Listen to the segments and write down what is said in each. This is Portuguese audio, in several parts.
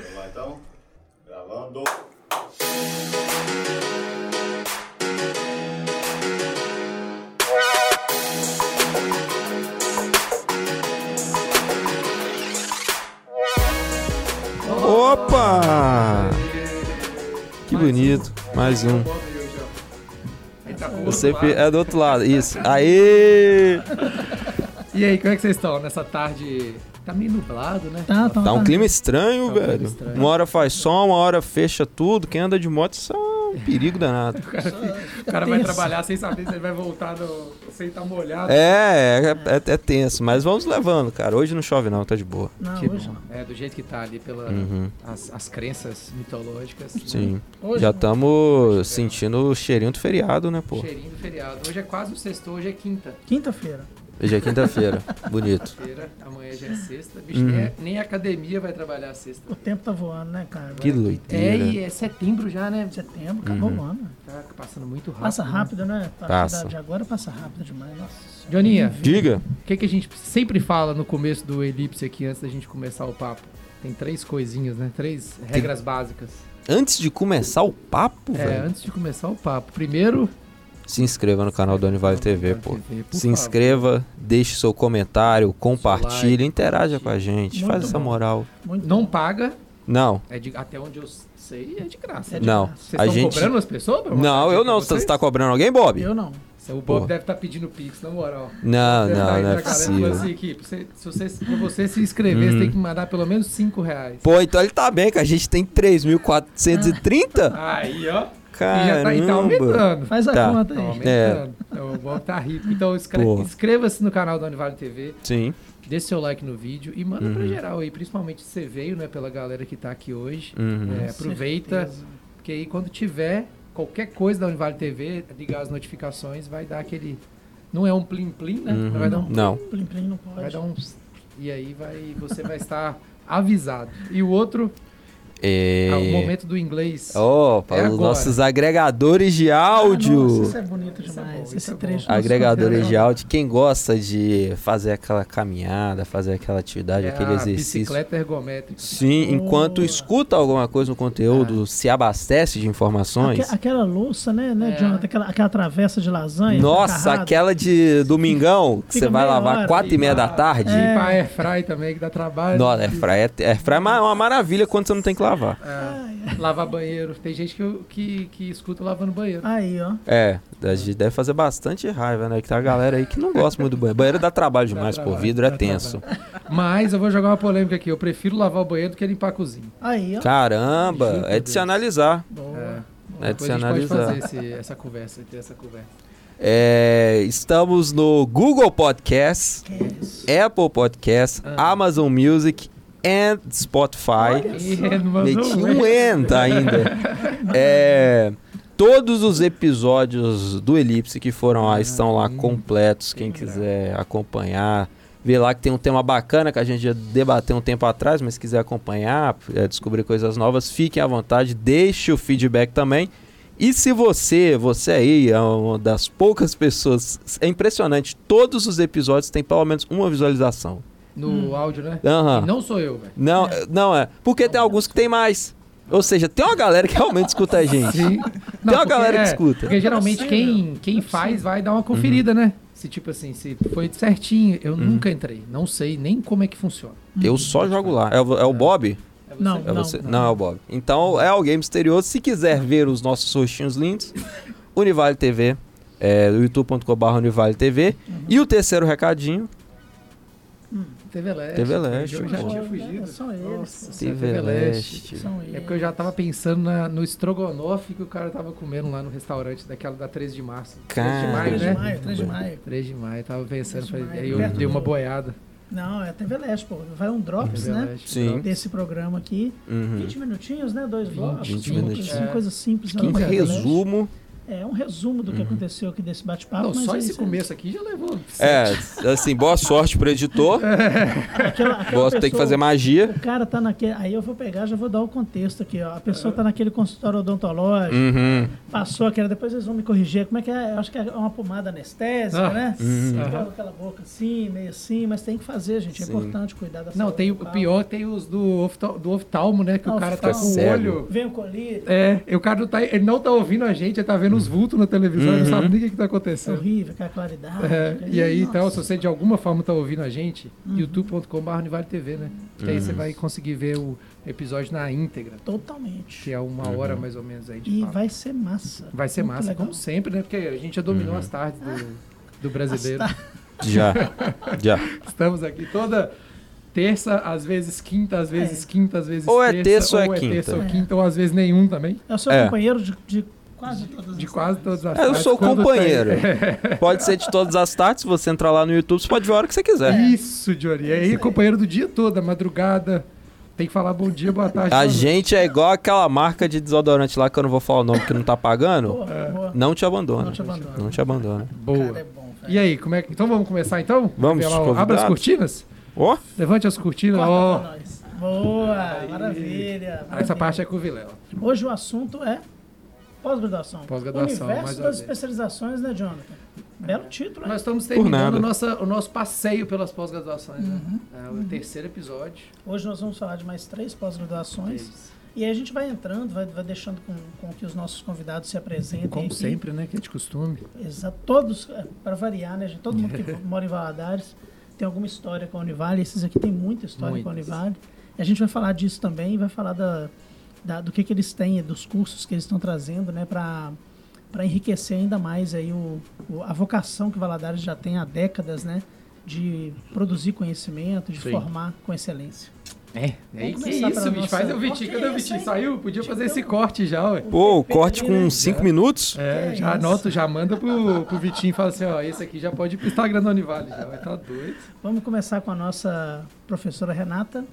Vamos lá então? Gravando. Opa! Que bonito. Mais um. Você é do outro lado. Isso. Aê! E aí, como é que vocês estão nessa tarde? Tá meio nublado, né? Tá, tá, Tá um clima estranho, Tá um clima velho. estranho. Uma hora faz sol, uma hora fecha tudo. Quem anda de moto, isso é um perigo danado. O cara vai tenso. trabalhar sem saber se ele vai voltar no... sem estar molhado. É, é, é, é tenso, mas vamos levando, cara. Hoje não chove não, tá de boa. Não, Que hoje bom. não. É, do jeito que tá ali, pela Uhum, as, as crenças mitológicas. sim. Hoje Já estamos sentindo o cheirinho do feriado, né, pô? Cheirinho do feriado. Hoje é quase o sexto, hoje é quinta. Quinta-feira. Hoje é quinta-feira. Bonito. Feira, amanhã já é sexta. Bicho, Uhum. nem, a- nem a academia vai trabalhar sexta. O tempo tá voando, né, cara? Que É, doideira. e é setembro já, né? Setembro, acabou Uhum. o ano. Tá passando muito rápido. Passa né? rápido, né? A Passa. de agora passa rápido demais. Nossa. Joninha, Diga. o que, que a gente sempre fala no começo do Elipse aqui, antes da gente começar o papo? Tem três coisinhas, né? Três regras básicas. Antes de começar o papo, É, velho, antes de começar o papo. Primeiro, se inscreva no canal do Anivale TV, pô. Se favor. inscreva, deixe seu comentário, compartilhe, like, interaja com a gente, Muito faz essa bom. moral. Muito Não bom. paga, Não, é de- até onde eu sei, é de graça. É de não. graça. Vocês A estão gente. cobrando as pessoas? pra Não, eu não. Você vocês? tá cobrando alguém, Bob? Eu não. O Bob Porra. deve estar pedindo Pix, na moral. Não, Deve tá não, não é possível. assim, aqui, pra você, se você, pra você se inscrever, Uhum. você tem que mandar pelo menos 5 reais. Pô, então ele tá bem, que a gente tem 3.430? Aí, ó. E já tá, e tá Caramba. aumentando. Faz a Tá. conta Tá aí. aumentando. Então, o Bob tá rico. Então inscreva-se no canal da Univale TV, Sim. dê seu like no vídeo e manda pra Uhum. geral aí, principalmente se você veio, né, pela galera que tá aqui hoje. Uhum. É, aproveita, Certeza. porque aí quando tiver qualquer coisa da Univale TV, ligar as notificações, vai dar aquele. Não é um plim-plim, né? Uhum. Vai dar um. Não. Plim, plim, não pode. Vai dar um. E aí vai, você vai estar avisado. E o outro, É... ah, o momento do inglês. Ó, para É os agora. nossos agregadores de Ah, áudio. nossa, isso é bonito é demais. isso Esse é trecho. Agregadores de áudio, quem gosta de fazer aquela caminhada, fazer aquela atividade, é aquele a exercício. bicicleta ergométrica. Sim, enquanto Boa. escuta alguma coisa no conteúdo, se abastece de informações. Aque- aquela louça, né, né, É. Jonathan? Aquela, aquela travessa de lasanha. Nossa, aquela de domingão, que Fica você vai lavar hora. quatro e meia da tarde. É. E pra airfry também, que dá trabalho. Nossa, airfry é, airfry é uma uma maravilha quando você não tem que lavar. É, lavar banheiro. Tem gente que, que, que escuta lavando banheiro. Aí, ó. É, a gente deve fazer bastante raiva, né? Que tem a galera aí que não gosta muito do banheiro. Banheiro dá trabalho demais, Dá pô. trabalho, Vidro é tenso. Mas eu vou jogar uma polêmica aqui. Eu prefiro lavar o banheiro do que limpar a cozinha. Aí, ó. Caramba, Juro é de se analisar. Boa. É. É de Depois se a gente pode analisar. fazer esse- essa conversa, ter essa conversa. É, estamos no Google Podcast? Apple Podcast, Ah. Amazon Music e Spotify. Meti um ent ainda. É, todos os episódios do Elipse que foram lá estão lá completos. Quem quiser acompanhar, vê lá que tem um tema bacana que a gente já debateu um tempo atrás, mas se quiser acompanhar, é, descobrir coisas novas, fiquem à vontade, deixe o feedback também. E se você, você aí é uma das poucas pessoas, é impressionante, todos os episódios têm pelo menos uma visualização. No áudio, né? Aham. E não sou eu, velho. Não, é, não é. Porque tem alguns que tem mais. Ou seja, tem uma galera que realmente escuta a gente. Sim. Tem uma galera que escuta. Porque geralmente Não é quem, quem Não é faz vai dar uma conferida, né? Se tipo assim, se foi certinho. Eu nunca entrei. Não sei nem como é que funciona. Eu só jogo lá. É, o- é o Bob? É você? Não, É você? Não, não. é o Bob. Então é alguém misterioso. Se quiser ver os nossos rostinhos lindos, Univale TV, é, youtube.com.br Univale TV. E o terceiro recadinho, TV Leste. TV Leste, Eu já tinha É, fugido. são eles. Nossa, TV Leste. São É porque eu já tava pensando na- no estrogonofe que o cara tava comendo lá no restaurante daquela da 13 de março. 13 de maio, 3 de né? maio, 3 de maio. 3 de maio, tava pensando. 3 de falei- maio, aí eu perto dei uma boiada. Não, é TV Leste, pô. Vai um Drops, TV né? Leste, Sim. Desse programa aqui. uhum, 20 minutinhos, né? Dois 20, blocos. 20 uma minutinhos. coisa É. coisa simples. que em né? resumo É um resumo do que aconteceu aqui desse bate-papo. Não, mas só é esse começo aqui já levou. É, assim, boa sorte pro editor. Aquela, aquela Boa, tem que pessoa- fazer magia. O cara tá naquele. Aí eu vou pegar, já vou dar o contexto aqui, ó. A pessoa tá naquele consultório odontológico, Uhum. passou aquela, depois eles vão me corrigir. Como é que é? Eu acho que é uma pomada anestésica, Ah, né? uhum. Aquela, aquela boca assim, meio assim, mas tem que fazer, gente. É Sim. importante cuidar da Não, tem o pior, tem os do, oftal- do oftalmo, né? Que o Ah, cara tá com o olho. Vem o colírio. É, e o cara não tá, ele não tá ouvindo a gente, ele tá vendo os vultos na televisão, ele não Uhum. sabe nem o que, É acontecendo. horrível, aquela claridade. É, e aí, nossa. então, se você de alguma forma tá ouvindo a gente, Uhum. youtube.com.br Univale TV, né? Que aí você vai conseguir ver o episódio na íntegra, Totalmente. que é uma hora mais ou menos aí de E papo. vai ser massa. Vai ser Muito massa, legal. como sempre, né? Porque a gente já dominou Uhum. as tardes do, do brasileiro. Já. Já. Estamos aqui toda terça, às vezes quinta, às vezes quinta, às vezes Ou é terça ou é ou quinta. terça ou É. quinta, ou às vezes nenhum também. É o seu É. companheiro de, de quase todas De as quase todas as É, eu sou companheiro. tem- Pode ser de todas as tardes. Se você entrar lá no YouTube, você pode ver a hora que você quiser. Isso, Johnny. E aí, companheiro do dia todo, da madrugada. Tem que falar bom dia, boa tarde. A boa gente é igual aquela marca de desodorante lá que eu não vou falar o nome que não tá pagando. Boa, boa. Não te abandona. Não te abandona. Não te abandona. Boa. É bom. E aí, como é que. Então vamos começar então? Vamos. Abra as cortinas. Ó, Levante as cortinas. Ó. nós. Boa, maravilha, Essa maravilha. parte é com o Vilela. Hoje o assunto é pós-graduação. Pós-graduação, Universo das especializações, né, Jonathan? Belo título, né? Nós estamos terminando nossa, o nosso passeio pelas pós-graduações. Uhum. Né? É o terceiro episódio. Hoje nós vamos falar de mais três pós-graduações. E aí a gente vai entrando, vai, vai deixando com, com que os nossos convidados se apresentem. Como aqui. sempre, né? Que é de costume. Exato. Todos, para variar, né, gente? Todo mundo que mora em Valadares tem alguma história com a Univale. Esses aqui tem muita história com a Muitas. Univale. E a gente vai falar disso também, vai falar da, da- do que, que eles têm, dos cursos que eles estão trazendo, né, para para enriquecer ainda mais aí o, o- a vocação que Valadares já tem há décadas, né, de produzir conhecimento, de Sim. formar com excelência. É, Vamos que começar isso, bicho. Faz o Vitinho. Cadê o Vitinho? Saiu? Podia fazer esse corte já, ué. pô, o corte né? com 5 minutos. É, já isso. anota, já manda pro, pro Vitinho e fala assim, ó, esse aqui já pode ir pro Instagram da Univale, já vai tá doido. Vamos começar com a nossa professora Renata,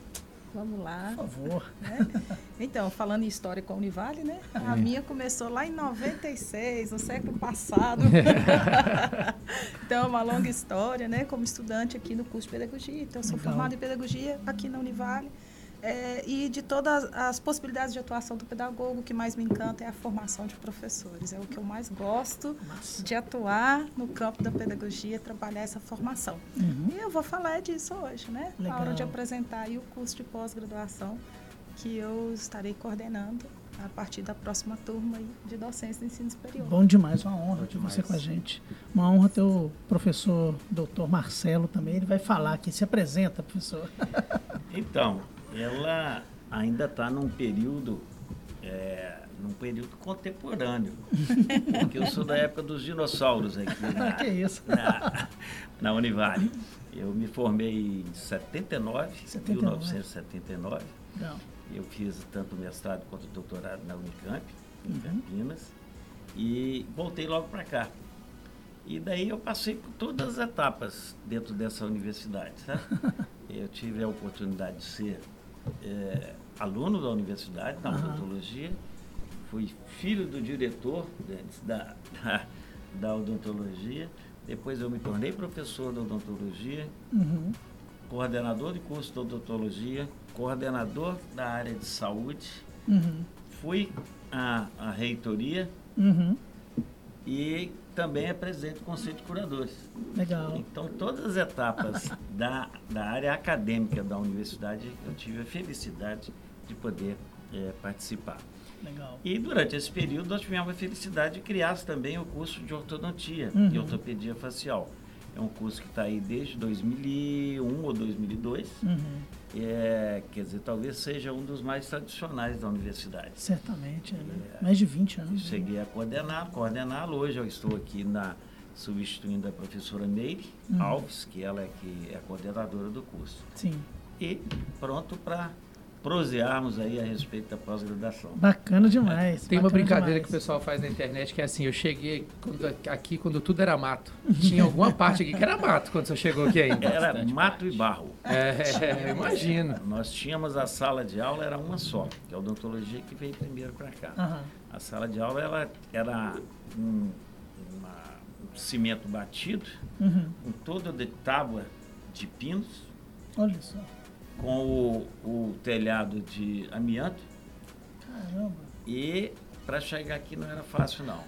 Vamos lá. por favor. Então, falando em história com a Univale, né? É. A minha começou lá em 96, no século passado. então, é uma longa história, né? Como estudante aqui no curso de pedagogia. Então, sou Legal. formada em pedagogia aqui na Univale. É, e de todas as possibilidades de atuação do pedagogo, o que mais me encanta é a formação de professores. É o que eu mais gosto Massa. de atuar no campo da pedagogia, trabalhar essa formação. Uhum. E eu vou falar disso hoje, né? Legal. Na hora de apresentar aí o curso de pós-graduação que eu estarei coordenando a partir da próxima turma de docência do ensino superior. Bom demais, uma honra ter você demais. com a gente. Uma honra ter o professor doutor Marcelo também. Ele vai falar aqui. Se apresenta, professor. Então, ela ainda está num período, é, num período contemporâneo, porque eu sou da época dos dinossauros aqui na, que isso. na, na Univale. Eu me formei em 79, 79. 1979. Não. Eu fiz tanto mestrado quanto doutorado na Unicamp, em Uhum. Campinas, e voltei logo para cá. E daí eu passei por todas as etapas dentro dessa universidade. Sabe? eu tive a oportunidade de ser eh, aluno da universidade, na Aham. odontologia, fui filho do diretor né, da, da, da odontologia, depois eu me tornei professor de odontologia, Uhum. coordenador de curso de odontologia, coordenador da área de saúde, Uhum. fui à, à reitoria Uhum. e também é presidente do Conselho de Curadores. Legal. Então, todas as etapas da, da área acadêmica da universidade, eu tive a felicidade de poder eh, participar. Legal. E durante esse período, nós tivemos a felicidade de criar também o curso de ortodontia Uhum. e ortopedia facial. É um curso que está aí desde 2001 ou 2002. Uhum. É, quer dizer, talvez seja um dos mais tradicionais da universidade. Certamente. Né? Mais de 20 anos. né? Cheguei a coordenar, coordená-lo. Hoje eu estou aqui na substituindo a professora Meire Uhum. Alves, que ela é que é a coordenadora do curso. Sim. E pronto para prosearmos aí a respeito da pós-graduação. Bacana demais. Tem uma bacana brincadeira que o demais. pessoal faz na internet que é assim, eu cheguei quando- aqui quando tudo era mato. Tinha alguma parte aqui que era mato quando você chegou aqui ainda. Era mato e barro. É, eu imagino. Nós tínhamos a sala de aula, era uma só, que é a odontologia que veio primeiro para cá. Aham. A sala de aula ela era um, uma- um cimento batido, Uhum. com todo de tábua de pinos, Olha só. Com o, o telhado de amianto Caramba. e para chegar aqui não era fácil não.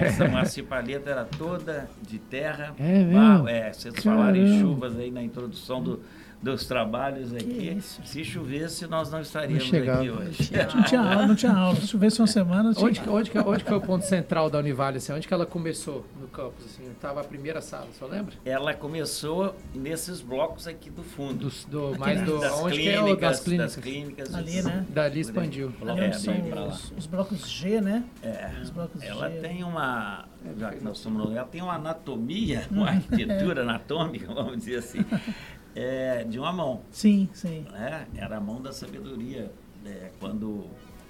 Essa macia-paleta era toda de terra. É mesmo? barro. É, vocês falaram em Caramba. chuvas aí na introdução do- dos trabalhos aqui. isso. Se chovesse, nós não estaríamos chegava. aqui hoje. Não tinha aula, não tinha aula. Se chovesse uma semana, tinha Onde, que- onde, que, onde que foi o ponto central da Univale? Assim? Onde que ela começou no campus? Assim? Tava a primeira sala, só lembra? Ela começou nesses blocos aqui do fundo. Do, do, mais do, das, onde clínicas, que é o das das clínicas? clínicas. Ali, né? Dali expandiu. Ali É, são os, os blocos G, né? É. Os blocos Ela G. tem uma, já que nós estamos no ela tem uma anatomia, uma arquitetura anatômica, vamos dizer assim, é, de uma mão. Sim, sim. né? Era a mão da sabedoria. é, quando,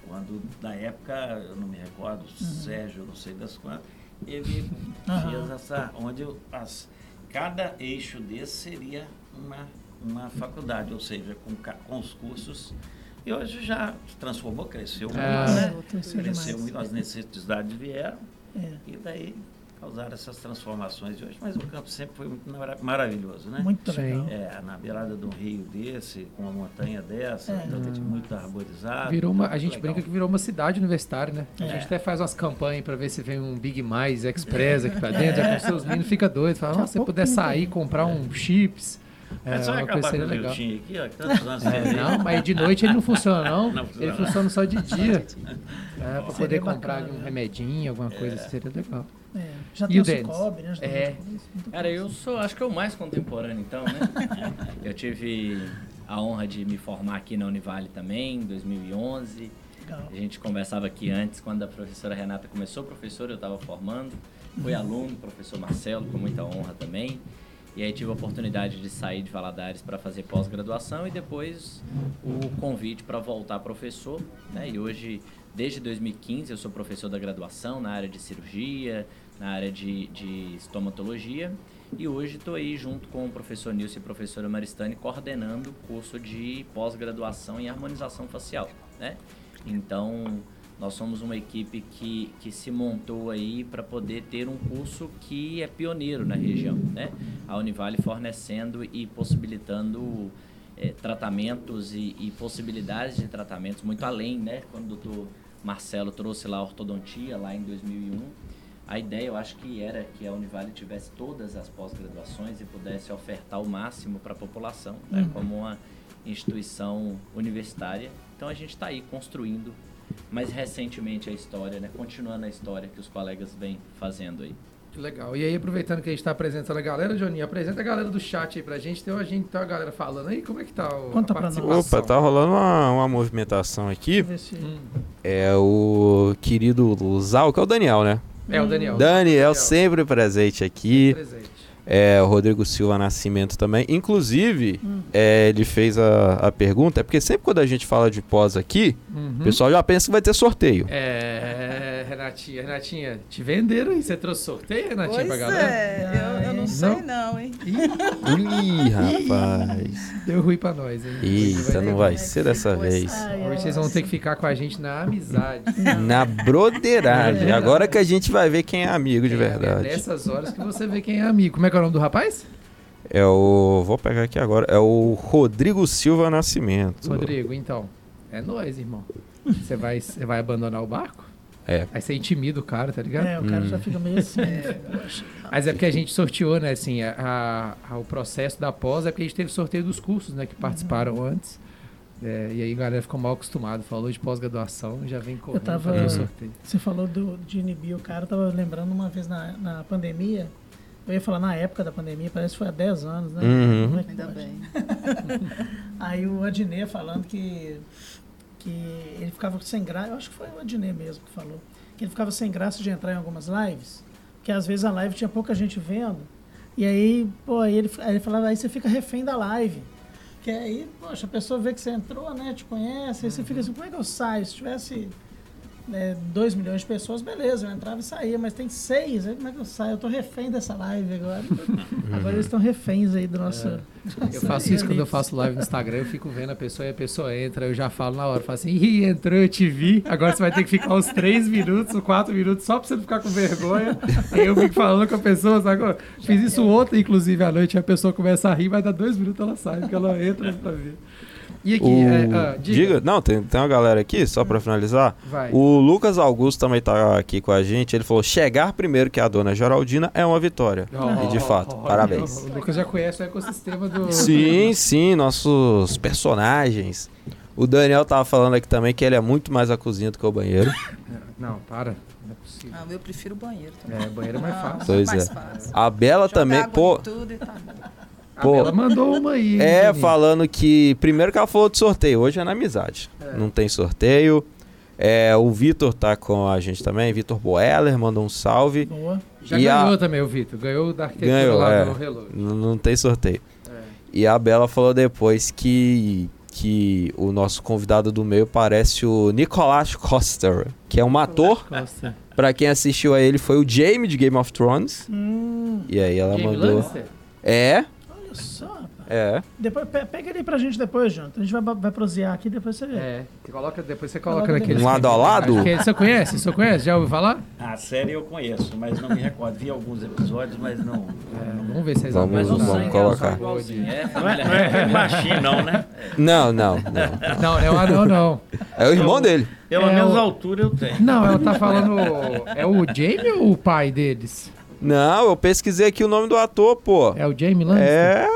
quando, na época, eu não me recordo, Sérgio, não sei das quantas, ele Uhum. Fez essa, onde as, cada eixo desse seria uma, uma faculdade, ou seja, com, com os cursos. E hoje já se transformou, cresceu muito, Ah. né? É, cresceu muito, as necessidades vieram É. e daí causaram essas transformações de hoje. Mas o campo sempre foi muito mara- maravilhoso, né? Muito Sim. legal. É, na beirada de um rio desse, com uma montanha dessa, É. então, muito arborizado. Virou uma, a gente legal. brinca que virou uma cidade universitária, né? A É. gente até faz umas campanhas pra ver se vem um Big Mais Express aqui pra dentro. Já com seus meninos fica doido. Fala, Daqui a nossa, se pouco puder sair, comprar um chips. É, É só uma acabar coisa com seria o. Miltinho aqui, ó, que tantos anos É, não, mas de noite ele não funciona, não. Não ele funciona. funciona só de dia. É, pra Seria poder comprar bacana, um né? remedinho, alguma coisa assim, seria legal. É. Já E tem o Denis? Cicobi, né? Já É. muita Cara, eu sou, acho que é o mais contemporâneo, então, né? eu tive a honra de me formar aqui na Univale também, em 2011. Legal. A gente conversava aqui antes, quando a professora Renata começou, professora, eu estava formando. Fui aluno, professor Marcelo, com muita honra também. E aí tive a oportunidade de sair de Valadares para fazer pós-graduação e depois o convite para voltar professor. Né? E hoje, desde 2015, eu sou professor da graduação na área de cirurgia, na área de, de estomatologia. E hoje estou aí junto com o professor Nilson e a professora Maristane coordenando o curso de pós-graduação em harmonização facial. Né? Então, nós somos uma equipe que, que se montou aí para poder ter um curso que é pioneiro na região, né? A Univale fornecendo e possibilitando eh, tratamentos e, e possibilidades de tratamentos muito além, né? Quando o doutor Marcelo trouxe lá a ortodontia, lá em 2001, a ideia, eu acho que era que a Univale tivesse todas as pós-graduações e pudesse ofertar o máximo para a população, né? Uhum. como uma instituição universitária. Então a gente está aí construindo mais recentemente a história, né? continuando a história que os colegas vêm fazendo aí. Que legal. E aí, aproveitando que a gente tá apresentando a galera, Johnny, apresenta a galera do chat aí pra gente. Tem, a gente, tem a galera falando aí, como é que tá o, Conta a participação? Opa, tá rolando uma, uma movimentação aqui. Se- Hum. É o querido Zal, que é o Daniel, né? É, o Daniel. Daniel sempre presente aqui. Presente. É, o Rodrigo Silva Nascimento também. Inclusive, Hum. é, ele fez a, a pergunta, é porque sempre quando a gente fala de pós aqui, Uhum. o pessoal já pensa que vai ter sorteio. É, Renatinha, Renatinha, te venderam aí. Você trouxe sorteio, Renatinha, Pois pra galera? é, eu, eu não sei não, hein? Ih, rapaz. Deu ruim pra nós, hein? Eita, não vai é ser dessa vez. Ai, Hoje vocês vão ter que ficar com a gente na amizade. Na broderagem. É. Agora que a gente vai ver quem é amigo de É verdade. nessas horas que você vê quem é amigo. Como é que é o nome do rapaz? É o. Vou pegar aqui agora. É o Rodrigo Silva Nascimento. Rodrigo, então. É nóis, irmão. Você vai, você vai abandonar o barco? É. Aí você intimida o cara, tá ligado? É, o cara Hum. já fica meio assim. poxa. Mas é porque a gente sorteou, né? Assim, a, a- o processo da pós é porque a gente teve sorteio dos cursos, né? Que participaram antes. É, e aí a galera ficou mal acostumada. Falou de pós-graduação já vem correndo tava- fazer o sorteio. Você falou do, de inibir o cara, eu tava lembrando uma vez na, na pandemia. Eu ia falar na época da pandemia, parece que foi há 10 anos, né? Uhum. É Ainda pode? bem. Aí o Adnet falando que, que ele ficava sem graça, eu acho que foi o Adnet mesmo que falou, que ele ficava sem graça de entrar em algumas lives, que às vezes a live tinha pouca gente vendo, e aí, pô, aí ele, aí ele falava, aí você fica refém da live. Porque aí, poxa, a pessoa vê que você entrou, né? Te conhece, aí você fica assim, como é que eu saio? Se tivesse 2 milhões de pessoas, beleza, eu entrava e saía, mas tem seis, aí como é que eu saio? Eu tô refém dessa live agora. agora eles estão reféns aí do nosso. Eu faço isso quando eu faço live no Instagram, eu fico vendo a pessoa e a pessoa entra, eu já falo na hora, falo assim, ih, entrou, eu te vi, agora você vai ter que ficar uns 3 minutos, 4 minutos, só pra você não ficar com vergonha. Aí eu fico falando com a pessoa, sabe? Fiz isso ontem, inclusive, à noite, a pessoa começa a rir, vai dar dois minutos ela sai, porque ela entra pra ver. E aqui, O- é, ah, diga. Diga, não, tem, tem uma galera aqui, só pra finalizar. Vai. O Lucas Augusto também tá aqui com a gente. Ele falou: chegar primeiro que a dona Geraldina é uma vitória. Oh, e de fato, oh, parabéns. O Lucas já conhece o ecossistema do. Sim, sim, nossos personagens. O Daniel tava falando aqui também que ele é muito mais a cozinha do que o banheiro. Não, para. Não é possível. Ah, eu prefiro o banheiro também. É, banheiro é mais Ah, fácil. Pois é. fácil. A Bela Jogar também, água pô, tudo e tá bom. A pô. Bela mandou uma aí. hein, é Juninho? falando que primeiro que ela falou de sorteio, hoje é na amizade. Não tem sorteio. É, o Vitor tá com a gente também, Vitor Boeller mandou um salve. Boa. Já E ganhou a- também o Vitor. Ganhou da arquitetura Ganhou, lá é. no relógio. N- Não tem sorteio. É. E a Bela falou depois que, que o nosso convidado do meio parece o Nicolas Coster, que é um ator. Pra quem assistiu a ele, foi o Jamie de Game of Thrones. Hum, E aí ela Jamie mandou. Lannister? É, só, é. Depois, pe- pega ele pra gente depois, Jonathan. A gente vai, vai prosear aqui, depois você vê. É. Você coloca, depois você coloca Coloca naquele. Um lado a lado? Que Você conhece? Você conhece? Já ouviu falar? A série eu conheço, mas não me recordo. Vi alguns episódios, mas não. É, vamos ver se vocês Vamos- Mas o vamos sangue colocar. é só igualzinho. É, Não é, não é machinho, não, né? Não, não, não. Não, não é o anão, não. É o irmão dele. Pela É menos o- altura eu tenho. Não, ela tá falando. É o Jamie ou o pai deles? Não, eu pesquisei aqui o nome do ator, pô. É o Jamie Lannister? É,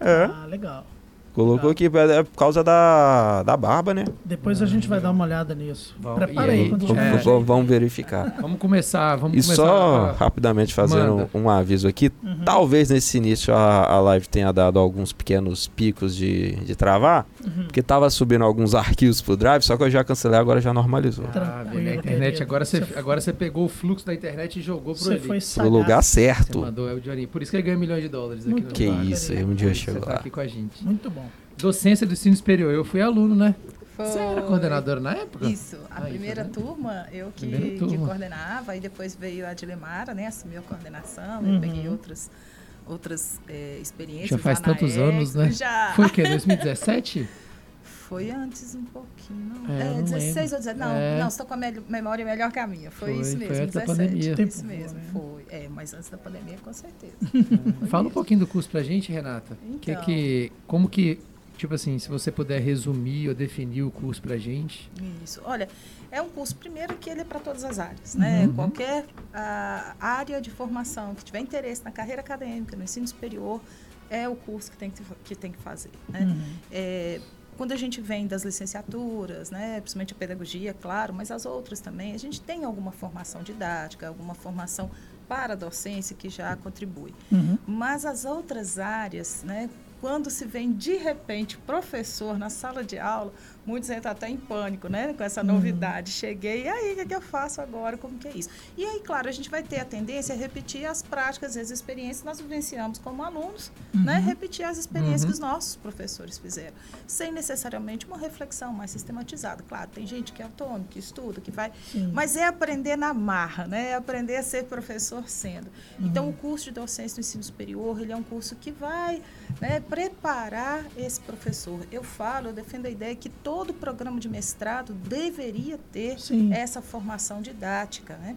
é. Ah, legal. Colocou aqui, é por causa da, da barba, né? Depois a gente vai dar uma olhada nisso. Vamos- Prepara e aí aí? quando V- tiver. v- Vamos verificar. Vamos começar. Vamos E começar. só a- rapidamente fazendo um, um aviso aqui. Uhum. Talvez nesse início a, a live tenha dado alguns pequenos picos de, de travar, Uhum. porque tava subindo alguns arquivos pro drive, só que eu já cancelei, agora já normalizou. Ah, velho, a internet. Agora você, Você- agora você pegou o fluxo da internet e jogou pro Você ali. foi Pro lugar Você certo. mandou, é o Johnny. Por isso que ele ganha milhões de dólares aqui Muito no Que isso, aí um dia Você chegou tá lá. aqui com a gente. Muito bom. Docência do ensino superior. Eu fui aluno, né? Foi. Você era coordenadora na época? Isso. A Aí, primeira tá vendo? turma, eu que, Primeira que turma. coordenava, aí depois veio a Dilemara, né? Assumiu a coordenação, Uhum. eu peguei outras, outras eh, experiências. Já faz tantos ECO, anos, né? Já. Foi o quê? 2017? Foi antes um pouquinho, não? É, É, não 16 lembro. ou 17. Não, É. não, tá com a me- memória melhor que a minha. Foi, Foi, isso foi mesmo, antes da 17. pandemia. Tempo Isso mesmo, né? foi. É, mas antes da pandemia, com certeza. Fala um pouquinho do curso pra gente, Renata. Que Então. que, como que, tipo assim, se você puder resumir ou definir o curso pra gente. Isso. Olha, é um curso, primeiro, que ele é para todas as áreas, né? Uhum. Qualquer área de formação que tiver interesse na carreira acadêmica, no ensino superior, é o curso que tem que, que, tem que fazer, né? Uhum. É, quando a gente vem das licenciaturas, né, principalmente a pedagogia, claro, mas as outras também, a gente tem alguma formação didática, alguma formação para a docência que já contribui. Uhum. Mas as outras áreas, né, quando se vem de repente professor na sala de aula, muitos entram até em pânico, né, com essa novidade. Cheguei, e aí, o que, é que eu faço agora? Como que é isso? E aí, claro, a gente vai ter a tendência a repetir as práticas e as experiências que nós vivenciamos como alunos, né, repetir as experiências Uhum. que os nossos professores fizeram, sem necessariamente uma reflexão mais sistematizada. Claro, tem gente que é autônomo, que estuda, que vai Sim. mas é aprender na marra, né? É aprender a ser professor sendo. Então, o curso de docência no ensino superior, ele é um curso que vai né, preparar esse professor. Eu falo, eu defendo a ideia que todo programa de mestrado deveria ter Sim. essa formação didática, né?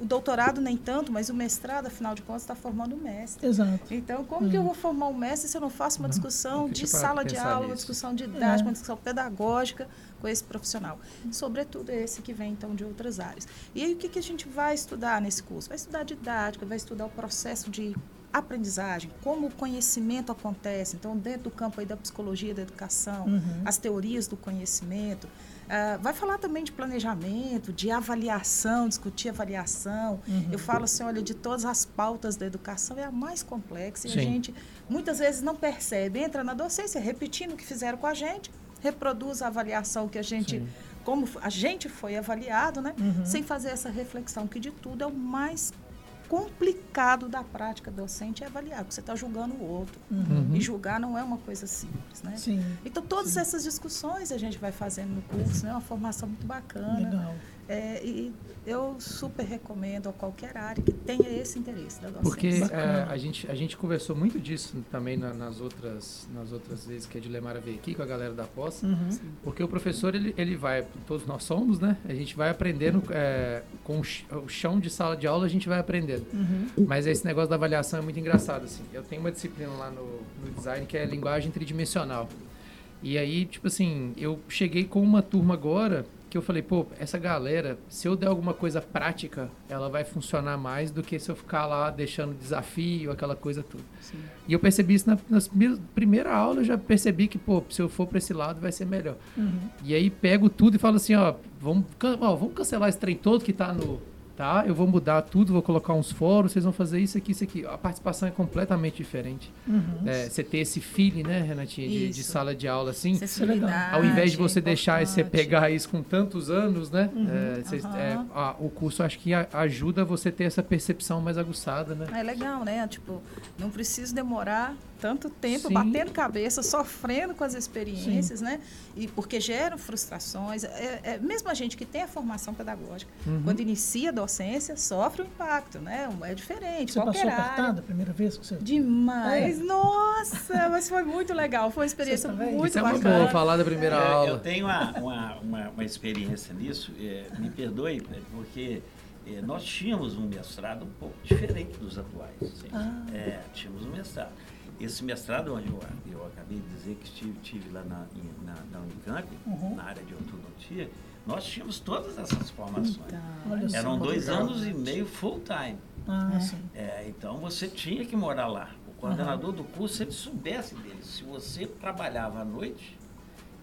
O doutorado nem tanto, mas o mestrado, afinal de contas, está formando um mestre. Exato. Então, como que eu vou formar um mestre se eu não faço uma discussão de sala de aula, uma nisso. discussão didática, É. uma discussão pedagógica com esse profissional? Sobretudo esse que vem, então, de outras áreas. E aí, o que, que a gente vai estudar nesse curso? Vai estudar didática, vai estudar o processo de aprendizagem, como o conhecimento acontece. Então, dentro do campo aí da psicologia da educação, Uhum. as teorias do conhecimento. Ah, vai falar também de planejamento, de avaliação, discutir avaliação. Uhum. Eu falo assim, olha, de todas as pautas da educação, é a mais complexa. E Sim. a gente muitas vezes não percebe. Entra na docência, repetindo o que fizeram com a gente, reproduz a avaliação que a gente, Sim. como a gente foi avaliado, né? Uhum. Sem fazer essa reflexão, que de tudo é o mais complicado da prática docente é avaliar, porque você está julgando o outro. Uhum. E julgar não é uma coisa simples, né? Sim. Então, todas essas discussões a gente vai fazendo no curso, né? Uma formação muito bacana. Legal. É, e eu super recomendo a qualquer área que tenha esse interesse da docência. Porque é, a, gente, a gente conversou muito disso também na- nas, outras, nas outras vezes que a Dilemara veio aqui com a galera da pós. Uhum. Porque o professor, ele, ele vai, todos nós somos, né? A gente vai aprendendo é, com o chão de sala de aula, a gente vai aprendendo. Uhum. Mas esse negócio da avaliação é muito engraçado, assim. Eu tenho uma disciplina lá no, no design que é linguagem tridimensional. E aí, tipo assim, eu cheguei com uma turma agora que eu falei, pô, essa galera, se eu der alguma coisa prática, ela vai funcionar mais do que se eu ficar lá deixando desafio, aquela coisa toda. E eu percebi isso na, minhas- primeira aula, eu já percebi que, pô, se eu for pra esse lado vai ser melhor. Uhum. E aí pego tudo e falo assim, ó, vamos, ó, vamos cancelar esse trem todo que tá no. Tá? Eu vou mudar tudo, vou colocar uns fóruns, vocês vão fazer isso aqui, isso aqui. A participação é completamente diferente. Uhum. É, você ter esse feeling, né, Renatinha, de, de sala de aula assim. Ao invés de é você deixar e você pegar isso com tantos anos, né? Uhum. é, é, a- o curso acho que a- ajuda você ter essa percepção mais aguçada, né? É legal, né? Tipo, não preciso demorar tanto tempo Sim. batendo cabeça, sofrendo com as experiências, né? E porque geram frustrações. É, é- mesmo a gente que tem a formação pedagógica, Uhum. quando inicia a docência, sofre um impacto, né? É diferente. Você passou área. apertada a primeira vez que você. Demais! É. Nossa, mas foi muito legal. Foi uma experiência muito Isso é bacana. boa, falar da primeira É, aula. Eu tenho uma, uma, uma, uma experiência nisso, é, me perdoe, é, porque é, nós tínhamos um mestrado um pouco diferente dos atuais. assim. Ah. É, tínhamos um mestrado. Esse mestrado, onde eu, eu acabei de dizer que estive, tive lá na, na, na Unicamp, Uhum. na área de ortodontia, nós tínhamos todas essas formações. Então, Olha só. Eram dois anos e meio full time. Ah, sim. É, então você tinha que morar lá. O coordenador do curso, se ele soubesse dele, se você trabalhava à noite,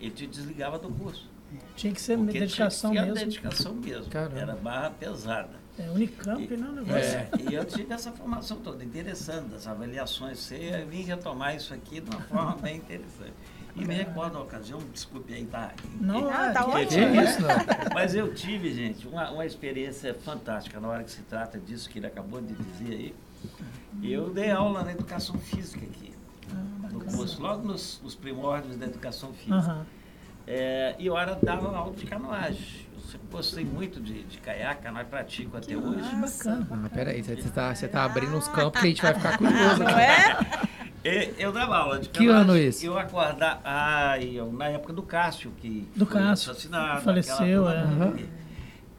ele te desligava do curso. Tinha que ser Porque dedicação tinha que ser mesmo. dedicação mesmo. Caramba. Era barra pesada. É, Unicamp, não é um negócio. É, e eu tive essa formação toda, interessante, as avaliações. Você vim retomar isso aqui de uma forma bem interessante. E me recordo uma ocasião, desculpe aí, tá? Não, Ah, é, tá que- ótimo. Que isso, não? Mas eu tive, gente, uma, uma experiência fantástica na hora que se trata disso que ele acabou de dizer aí. Eu dei aula na educação física aqui, Ah, no curso, logo nos, nos primórdios da educação física. Aham. É, e eu era dava aula de canoagem. Sempre gostei muito de, de caiaque, canoagem pratico até hoje. Bacana. Ah, peraí, você tá, você tá abrindo uns campos que a gente vai ficar curioso. Não é? E eu dava aula de Que ano esse? Eu acordava. Ah, eu, na época do Cássio, que Do foi Cássio, assassinado. faleceu, é. toda.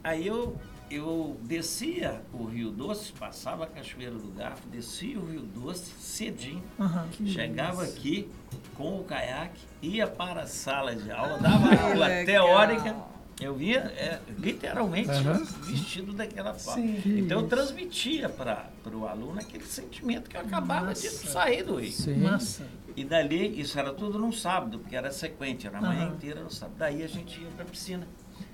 Aí eu, eu descia o Rio Doce, passava a Cachoeira do Garfo, descia o Rio Doce cedinho, Aham. chegava aqui com o caiaque, ia para a sala de aula, dava Que aula legal. teórica. Eu via é, literalmente Aham. vestido daquela forma. Sim. Então eu transmitia para o aluno aquele sentimento que eu acabava de Nossa. sair do Rio. E dali, isso era tudo num sábado, porque era sequente, era a manhã Aham. inteira no sábado. Daí a gente ia para a piscina.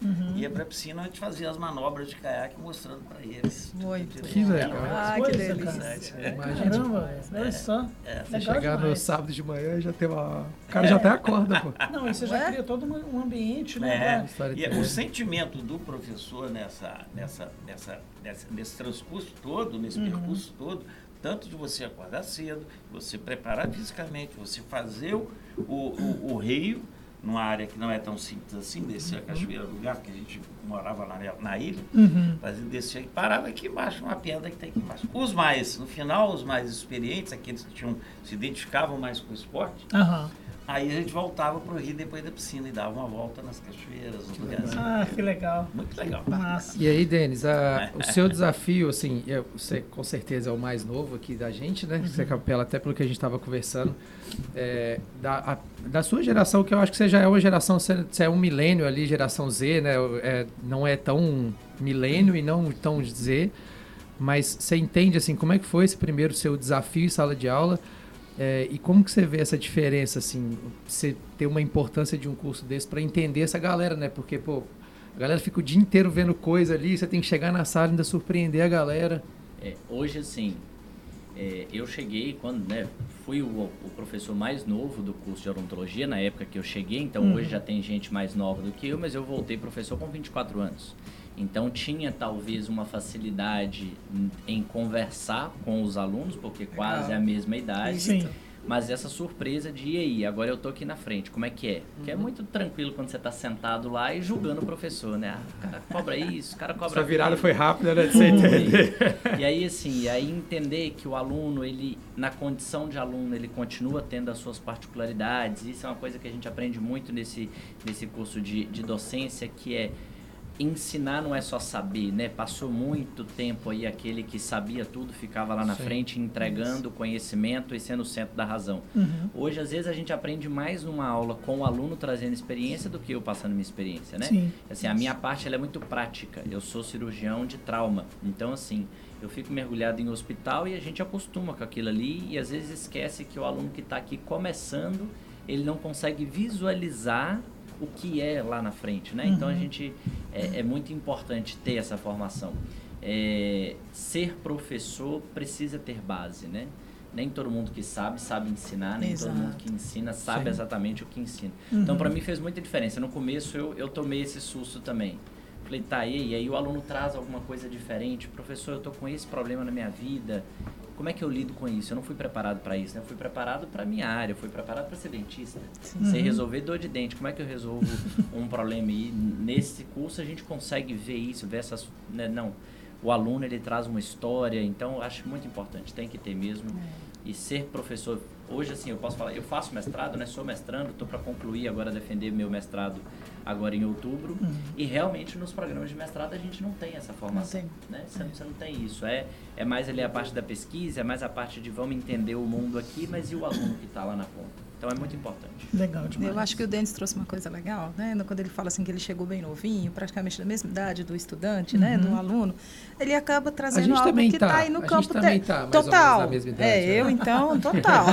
Uhum. Ia para a piscina, a gente fazia as manobras de caiaque mostrando para eles. Muito Que legal. Ah, que Coisa, delícia. cara. Imagina. Caramba, olha só. É. Você Legal chegar no demais. sábado de manhã e já tem uma. O cara já até acorda, pô. Não, e você já cria todo um ambiente, É, né? História e o sentimento do professor nessa, nessa, nessa, nessa- nesse transcurso todo, nesse Uhum. percurso todo, tanto de você acordar cedo, você preparar fisicamente, você fazer o, o, o, o rio, numa área que não é tão simples assim, descer a Cachoeira do Garfo, que a gente morava na, na ilha, Uhum. mas ele descia e parava aqui embaixo, uma pedra que tem aqui embaixo. Os mais, no final, os mais experientes, aqueles que tinham, se identificavam mais com o esporte, Aham. Aí a gente voltava para o rio depois da piscina e dava uma volta nas cachoeiras, nos lugares. Ah, que legal. Muito legal. Massa. E aí, Denis, a- o seu desafio, assim, é- você com certeza é o mais novo aqui da gente, né? Você é capela, até pelo que a gente estava conversando. É, da, a- da sua geração, que eu acho que você já é uma geração, você, você é um milênio ali, geração Z, né? É, não é tão milênio e não tão Z, mas você entende, assim, como é que foi esse primeiro seu desafio em sala de aula? É, e como que você vê essa diferença, assim, você ter uma importância de um curso desse para entender essa galera, né? Porque, pô, a galera fica o dia inteiro vendo coisa ali, você tem que chegar na sala e ainda surpreender a galera. É, hoje, assim, é, eu cheguei quando, né, fui o, o, professor mais novo do curso de odontologia na época que eu cheguei, então uhum. hoje já tem gente mais nova do que eu, mas eu voltei professor com 24 anos. Então tinha talvez uma facilidade em conversar com os alunos, porque quase é a mesma idade. Sim. Mas essa surpresa de, e aí, agora eu tô aqui na frente, como é que é? Porque é uhum. muito tranquilo quando você tá sentado lá e julgando o professor, né? Ah, o cara cobra isso, o cara cobra Essa virada foi rápida, né? De você entender. E aí, assim, aí entender que o aluno, ele, na condição de aluno, ele continua tendo as suas particularidades. Isso é uma coisa que a gente aprende muito nesse, nesse curso de, de docência, que é ensinar não é só saber, né? Passou muito tempo aí aquele que sabia tudo, ficava lá na Sim. frente entregando conhecimento e sendo o centro da razão. Uhum. Hoje, às vezes, a gente aprende mais numa aula com o aluno trazendo experiência do que eu passando minha experiência, né? Sim. Assim, a minha parte ela é muito prática. Eu sou cirurgião de trauma. Então, assim, eu fico mergulhado em hospital e a gente acostuma com aquilo ali e às vezes esquece que o aluno que está aqui começando, ele não consegue visualizar o que é lá na frente, né? Uhum. Então a uhum. gente é, é, muito importante ter essa formação. É, ser professor precisa ter base, né? Nem todo mundo que sabe sabe ensinar, nem Exato. todo mundo que ensina sabe Sim. exatamente o que ensina. Uhum. Então para mim fez muita diferença. No começo eu, eu tomei esse susto também. Falei, tá, e aí o aluno traz alguma coisa diferente. Professor, eu tô com esse problema na minha vida como é que eu lido com isso? Eu não fui preparado para isso, né? Eu fui preparado para minha área, eu fui preparado para ser dentista. Uhum. resolver dor de dente. Como é que eu resolvo um problema? E nesse curso a gente consegue ver isso, ver essas... Né? Não, o aluno ele traz uma história, então eu acho muito importante, tem que ter mesmo. É. E ser professor, hoje assim, eu posso falar, eu faço mestrado, né? Sou mestrando, estou para concluir agora defender meu mestrado agora em outubro. Uhum. E realmente nos programas de mestrado a gente não tem essa formação. Não né? Você, é. você, não tem isso. É, é mais ali a parte da pesquisa, é mais a parte de vamos entender o mundo aqui, mas e o aluno que está lá na ponta? Então é muito importante. Legal demais. Eu acho que o Denis trouxe uma coisa legal, né? Quando ele fala assim que ele chegou bem novinho, praticamente da mesma idade do estudante, uhum. né? Do uhum. aluno, ele acaba trazendo algo que está tá aí no a campo dele. Tá, total. Idade, é, né? eu então, total.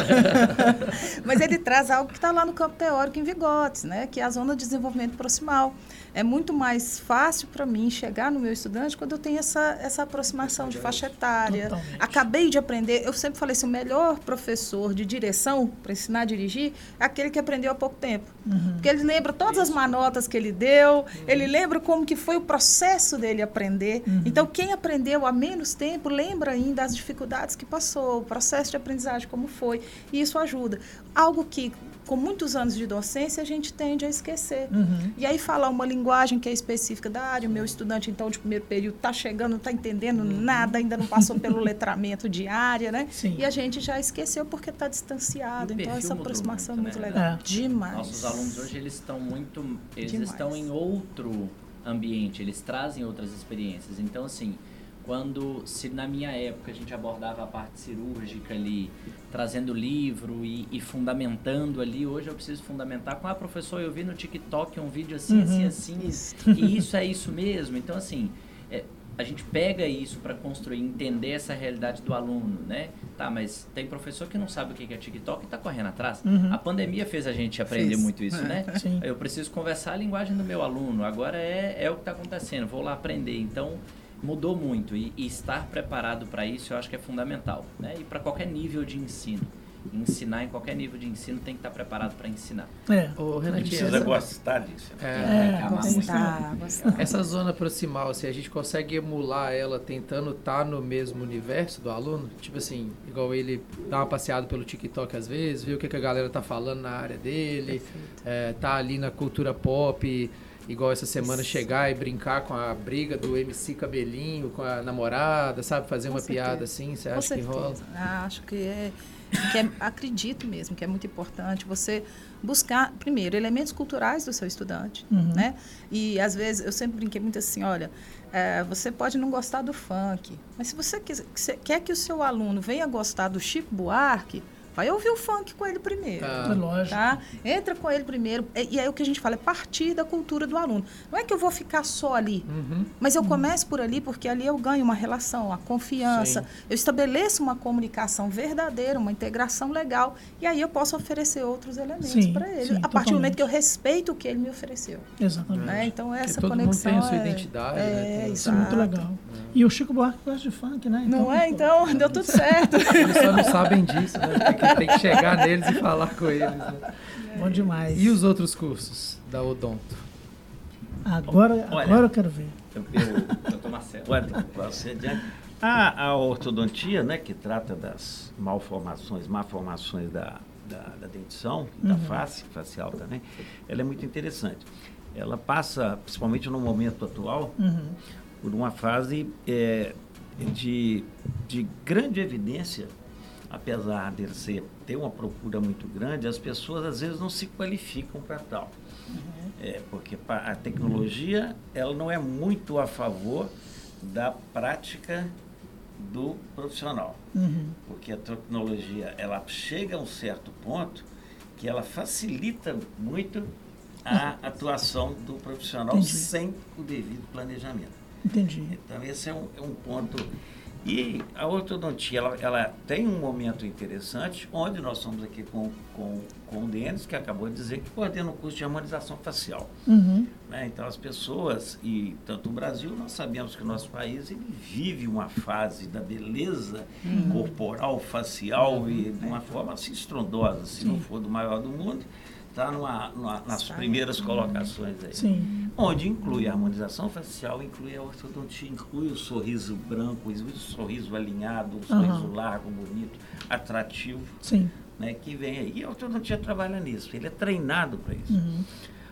Mas ele traz algo que está lá no campo teórico em Vigotes, né? Que é a zona de desenvolvimento proximal é muito mais fácil para mim chegar no meu estudante quando eu tenho essa, essa aproximação de faixa etária. Totalmente. Acabei de aprender, eu sempre falei assim, o melhor professor de direção para ensinar a dirigir é aquele que aprendeu há pouco tempo. Uhum. Porque ele lembra todas as manotas que ele deu, uhum. ele lembra como que foi o processo dele aprender. Uhum. Então, quem aprendeu há menos tempo lembra ainda as dificuldades que passou, o processo de aprendizagem como foi, e isso ajuda. Algo que com muitos anos de docência, a gente tende a esquecer. Uhum. E aí falar uma linguagem que é específica da área, o meu estudante, então, de primeiro período, está chegando, não está entendendo uhum. nada, ainda não passou pelo letramento de área, né? Sim. E a gente já esqueceu porque está distanciado. Então, essa aproximação muito, é muito né? legal. É. Demais. Nossos alunos hoje, eles estão muito... Eles Demais. estão em outro ambiente, eles trazem outras experiências. Então, assim quando se na minha época a gente abordava a parte cirúrgica ali, trazendo livro e, e fundamentando ali, hoje eu preciso fundamentar com a ah, professor, eu vi no TikTok um vídeo assim, assim uhum, assim, assim, isso. e isso é isso mesmo. Então assim, é, a gente pega isso para construir, entender essa realidade do aluno, né? Tá, mas tem professor que não sabe o que é TikTok e está correndo atrás. Uhum. A pandemia fez a gente aprender fez. muito isso, né? Sim. Eu preciso conversar a linguagem do meu aluno. Agora é, é o que está acontecendo. Vou lá aprender. Então mudou muito e, e estar preparado para isso eu acho que é fundamental, né? E para qualquer nível de ensino. Ensinar em qualquer nível de ensino tem que estar preparado para ensinar. É. O Renatinho, precisa essa... gostar disso. É, é, é gostar, gostar. Essa zona proximal, se a gente consegue emular ela tentando estar tá no mesmo universo do aluno, tipo assim, igual ele dá uma passeada pelo TikTok às vezes, ver o que, que a galera tá falando na área dele, é, tá ali na cultura pop, igual essa semana chegar e brincar com a briga do MC Cabelinho com a namorada, sabe? Fazer com uma certeza. piada assim, você acha que rola? Ah, acho que é, que é, acredito mesmo que é muito importante você buscar, primeiro, elementos culturais do seu estudante, uhum. né? E às vezes, eu sempre brinquei muito assim, olha, é, você pode não gostar do funk, mas se você quer, quer que o seu aluno venha gostar do Chico Buarque, Vai ouvir o funk com ele primeiro. Tá. É lógico. Tá? Entra com ele primeiro. E, aí o que a gente fala é partir da cultura do aluno. Não é que eu vou ficar só ali, Uhum. mas eu começo por ali porque ali eu ganho uma relação, a confiança. Sim. Eu estabeleço uma comunicação verdadeira, uma integração legal. E aí eu posso oferecer outros elementos para ele. sim, a partir do momento totalmente. que eu respeito o que ele me ofereceu. Exatamente. Né? Então Porque essa todo mundo conexão. tem a sua é- identidade, É, né? Tem- Isso é muito legal. E o Chico Buarque gosta de funk, né? Não é? pô, Então deu tudo certo. Eles só não sabem disso, né? Tem que, chegar neles e falar com eles. né? Bom demais. E os outros cursos da Odonto? Agora, Olha. agora eu quero ver. Eu, eu, Doutor Marcelo. Pode você adiante. A, a ortodontia, né, que trata das malformações, malformações da, da, da dentição, da face, facial também, ela é muito interessante. Ela passa, principalmente no momento atual, Uhum. por uma fase é, de, de grande evidência, apesar de ser, ter uma procura muito grande, as pessoas às vezes não se qualificam para tal. É, porque a tecnologia ela não é muito a favor da prática do profissional. Uhum. Porque a tecnologia ela chega a um certo ponto que ela facilita muito a atuação do profissional Entendi. sem o devido planejamento. Entendi. Então, esse é um, é um ponto. E a ortodontia, ela, ela tem um momento interessante, onde nós estamos aqui com, com, com o Denis, que acabou de dizer que coordena o curso de harmonização facial. Uhum. né? Então, as pessoas, e tanto o Brasil, nós sabemos que o nosso país ele vive uma fase da beleza corporal, facial, e de uma forma assim estrondosa, se não for do maior do mundo, está numa, numa- nas Está. primeiras colocações aí Sim. onde inclui a harmonização facial, inclui a ortodontia, inclui o sorriso branco, o sorriso alinhado, o sorriso Aham. largo, bonito, atrativo, Sim. né, que vem aí. E a ortodontia trabalha nisso, ele é treinado para isso. Uhum.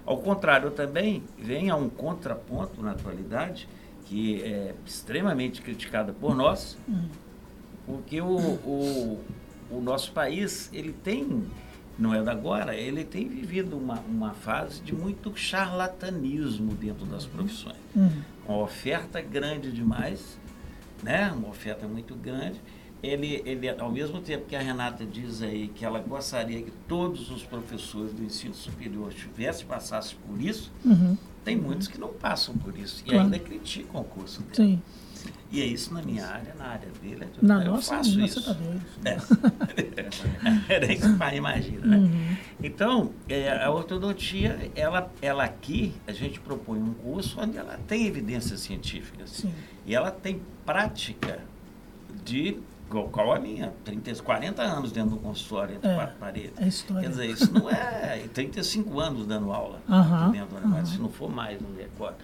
Ao contrário, também vem a um contraponto na atualidade, que é extremamente criticada por nós, Uhum. porque o, o, o nosso país, ele tem, não é da agora, ele tem vivido uma, uma fase de muito charlatanismo dentro das profissões. Uhum. Uma oferta grande demais, né? uma oferta muito grande. Ele, ele, ao mesmo tempo que a Renata diz aí que ela gostaria que todos os professores do ensino superior tivessem, passassem por isso, Uhum. tem muitos que não passam por isso e Claro. ainda criticam o curso dele. Sim. E é isso na minha área, na área dele. é- Na eu nossa, faço nossa, isso. tá. É. Era isso que o pai imagina, né? Uhum. Então, é, a ortodontia, ela, ela aqui, a gente propõe um curso onde ela tem evidências científicas. Sim. E ela tem prática de, qual a minha, 30, 40 anos dentro do consultório, entre É, quatro paredes. É história. Quer dizer, isso não é 35 anos dando aula aqui dentro do negócio, aham. se não for mais, não me recordo.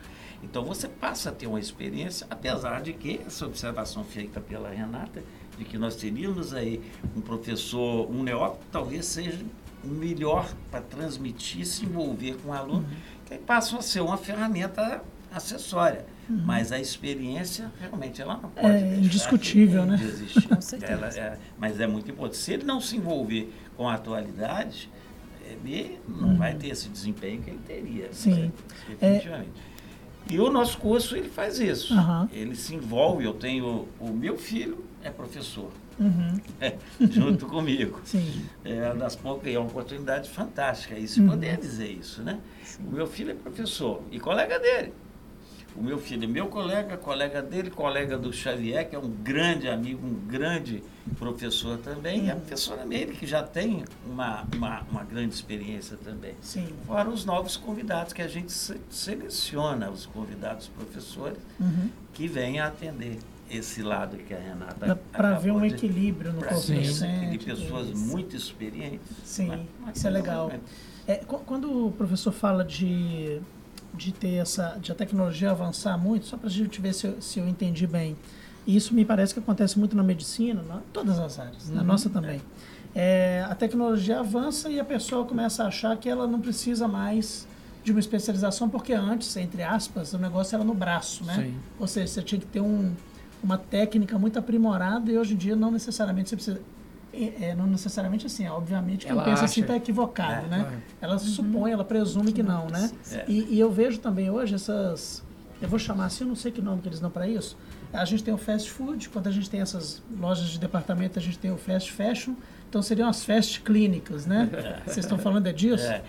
Então você passa a ter uma experiência, apesar de que essa observação feita pela Renata, de que nós teríamos aí um professor, um neófito, talvez seja o melhor para transmitir, se envolver com o aluno, Uhum. que aí passam a ser uma ferramenta acessória. Mas a experiência, realmente, ela não pode Uhum. É indiscutível, né? existir. Com certeza. É- mas é muito importante. Se ele não se envolver com a atualidade, ele não vai ter esse desempenho que ele teria. Uhum. Sim. né? Definitivamente. E o nosso curso, ele faz isso. Aham. Ele se envolve. Eu tenho... O meu filho é professor, Uhum. é, junto comigo. Sim. É uma das poucas, é uma oportunidade fantástica. E se Uhum. poder dizer isso, né? O meu filho é professor e colega dele. O meu filho é meu colega, colega dele, colega do Xavier, que é um grande amigo, um grande professor também, e a professora Meire, que já tem uma, uma, uma grande experiência também. Sim. Fora os novos convidados, que a gente se- seleciona os convidados professores Uhum. que vêm atender esse lado que a Renata Para ver um de- equilíbrio no Sim. de docente. pessoas tudo. muito experientes. Sim, Mas- mas isso é legal. né? É, qu- quando o professor fala de, de ter essa, de a tecnologia avançar muito, só para a gente ver se eu, se eu entendi bem, e isso me parece que acontece muito na medicina, em todas as áreas, na nossa também. É, a tecnologia avança e a pessoa começa a achar que ela não precisa mais de uma especialização, porque antes, entre aspas, o negócio era no braço, né? Sim. Ou seja, você tinha que ter um, uma técnica muito aprimorada e hoje em dia não necessariamente você precisa. É, é, não necessariamente assim, obviamente quem Ela pensa assim acha. está equivocado, É, né? claro. Ela supõe, ela presume que não, né? É. E, e eu vejo também hoje essas. Eu vou chamar assim, eu não sei que nome que eles dão para isso. A gente tem o fast food, quando a gente tem essas lojas de departamento, a gente tem o fast fashion Então seriam as fast clínicas, né? Vocês estão falando é disso? É,